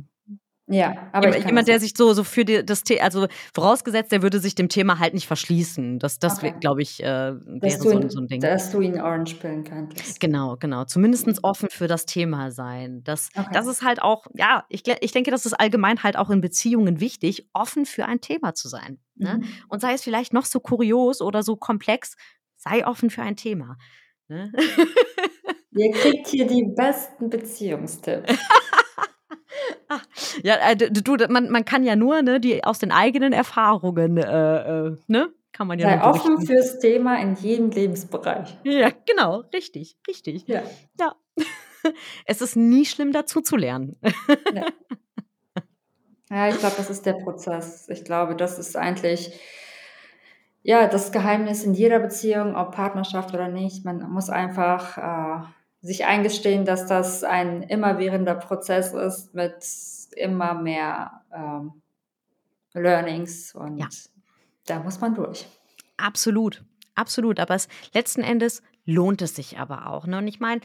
ja, aber jemand, jemand der sich so, so für die, das Thema, also vorausgesetzt, der würde sich dem Thema halt nicht verschließen. Das, das okay. glaube ich, äh, wäre so, ihn, so, ein Ding. Dass du ihn Orange spielen könntest. Genau, genau. Zumindest offen für das Thema sein. Das, okay. das ist halt auch, ja, ich, ich denke, das ist allgemein halt auch in Beziehungen wichtig, offen für ein Thema zu sein. Ne? Mhm. Und sei es vielleicht noch so kurios oder so komplex, sei offen für ein Thema. Ne? [LAUGHS] Ihr kriegt hier die besten Beziehungstipps. [LAUGHS] ja, äh, du, man, man kann ja nur, ne, die aus den eigenen Erfahrungen, äh, äh, ne, kann man ja Sei offen fürs Thema in jedem Lebensbereich. Ja, genau, richtig, richtig. Ja. ja. [LAUGHS] es ist nie schlimm, dazu zu lernen. ja. ja, ich glaube, das ist der Prozess. Ich glaube, das ist eigentlich ja das Geheimnis in jeder Beziehung, ob Partnerschaft oder nicht. Man muss einfach äh, sich eingestehen, dass das ein immerwährender Prozess ist mit immer mehr ähm, Learnings und ja. da muss man durch. Absolut, absolut. Aber es, letzten Endes lohnt es sich aber auch. Ne? Und ich meine,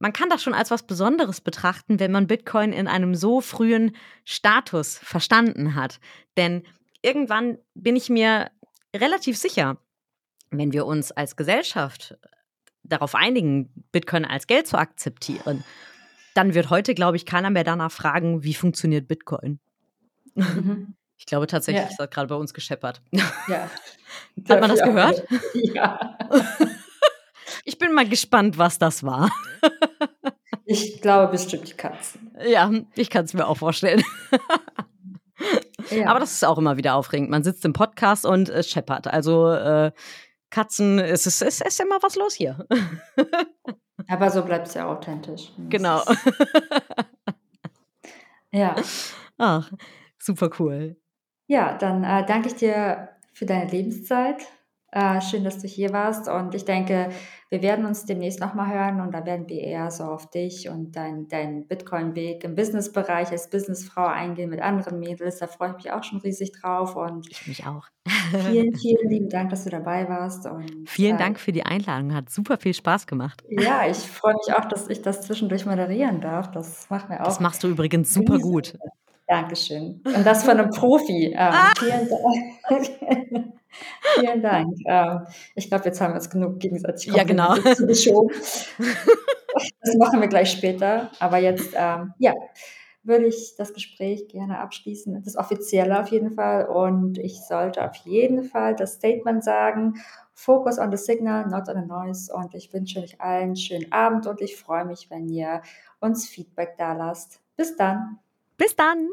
man kann das schon als was Besonderes betrachten, wenn man Bitcoin in einem so frühen Status verstanden hat. Denn irgendwann bin ich mir relativ sicher, wenn wir uns als Gesellschaft darauf einigen, Bitcoin als Geld zu akzeptieren, dann wird heute, glaube ich, keiner mehr danach fragen, wie funktioniert Bitcoin. Mhm. Ich glaube tatsächlich, ja. das hat gerade bei uns gescheppert. Ja. [LAUGHS] Hat man das gehört? Ja. Ich bin mal gespannt, was das war. Ich glaube bestimmt die Katzen. Ja, ich kann es mir auch vorstellen. Ja. Aber das ist auch immer wieder aufregend. Man sitzt im Podcast und es scheppert. Also äh, Katzen, es ist, es ist immer was los hier. [LAUGHS] Aber so bleibt es ja authentisch. Genau. ja. Ach, super cool. Ja, dann äh, danke ich dir für deine Lebenszeit. Äh, schön, dass du hier warst und ich denke, wir werden uns demnächst nochmal hören und da werden wir eher so auf dich und deinen dein Bitcoin-Weg im Businessbereich als Businessfrau eingehen mit anderen Mädels. Da freue ich mich auch schon riesig drauf und Ich mich auch. vielen, [LAUGHS] vielen lieben Dank, dass du dabei warst und Vielen äh, Dank für die Einladung. Hat super viel Spaß gemacht. ja, ich freue mich auch, dass ich das zwischendurch moderieren darf. Das macht mir Das auch machst du übrigens super gut. Dankeschön. Und das von einem Profi. Ähm, vielen Dank. [LAUGHS] vielen Dank. Ähm, ich glaube, jetzt haben wir uns genug gegenseitig Ja, genau. Das machen wir gleich später. Aber jetzt, ähm, ja, würde ich das Gespräch gerne abschließen. Das Offizielle auf jeden Fall. Und ich sollte auf jeden Fall das Statement sagen. Focus on the signal, not on the noise. Und ich wünsche euch allen einen schönen Abend und ich freue mich, wenn ihr uns Feedback da lasst. Bis dann. Bis dann.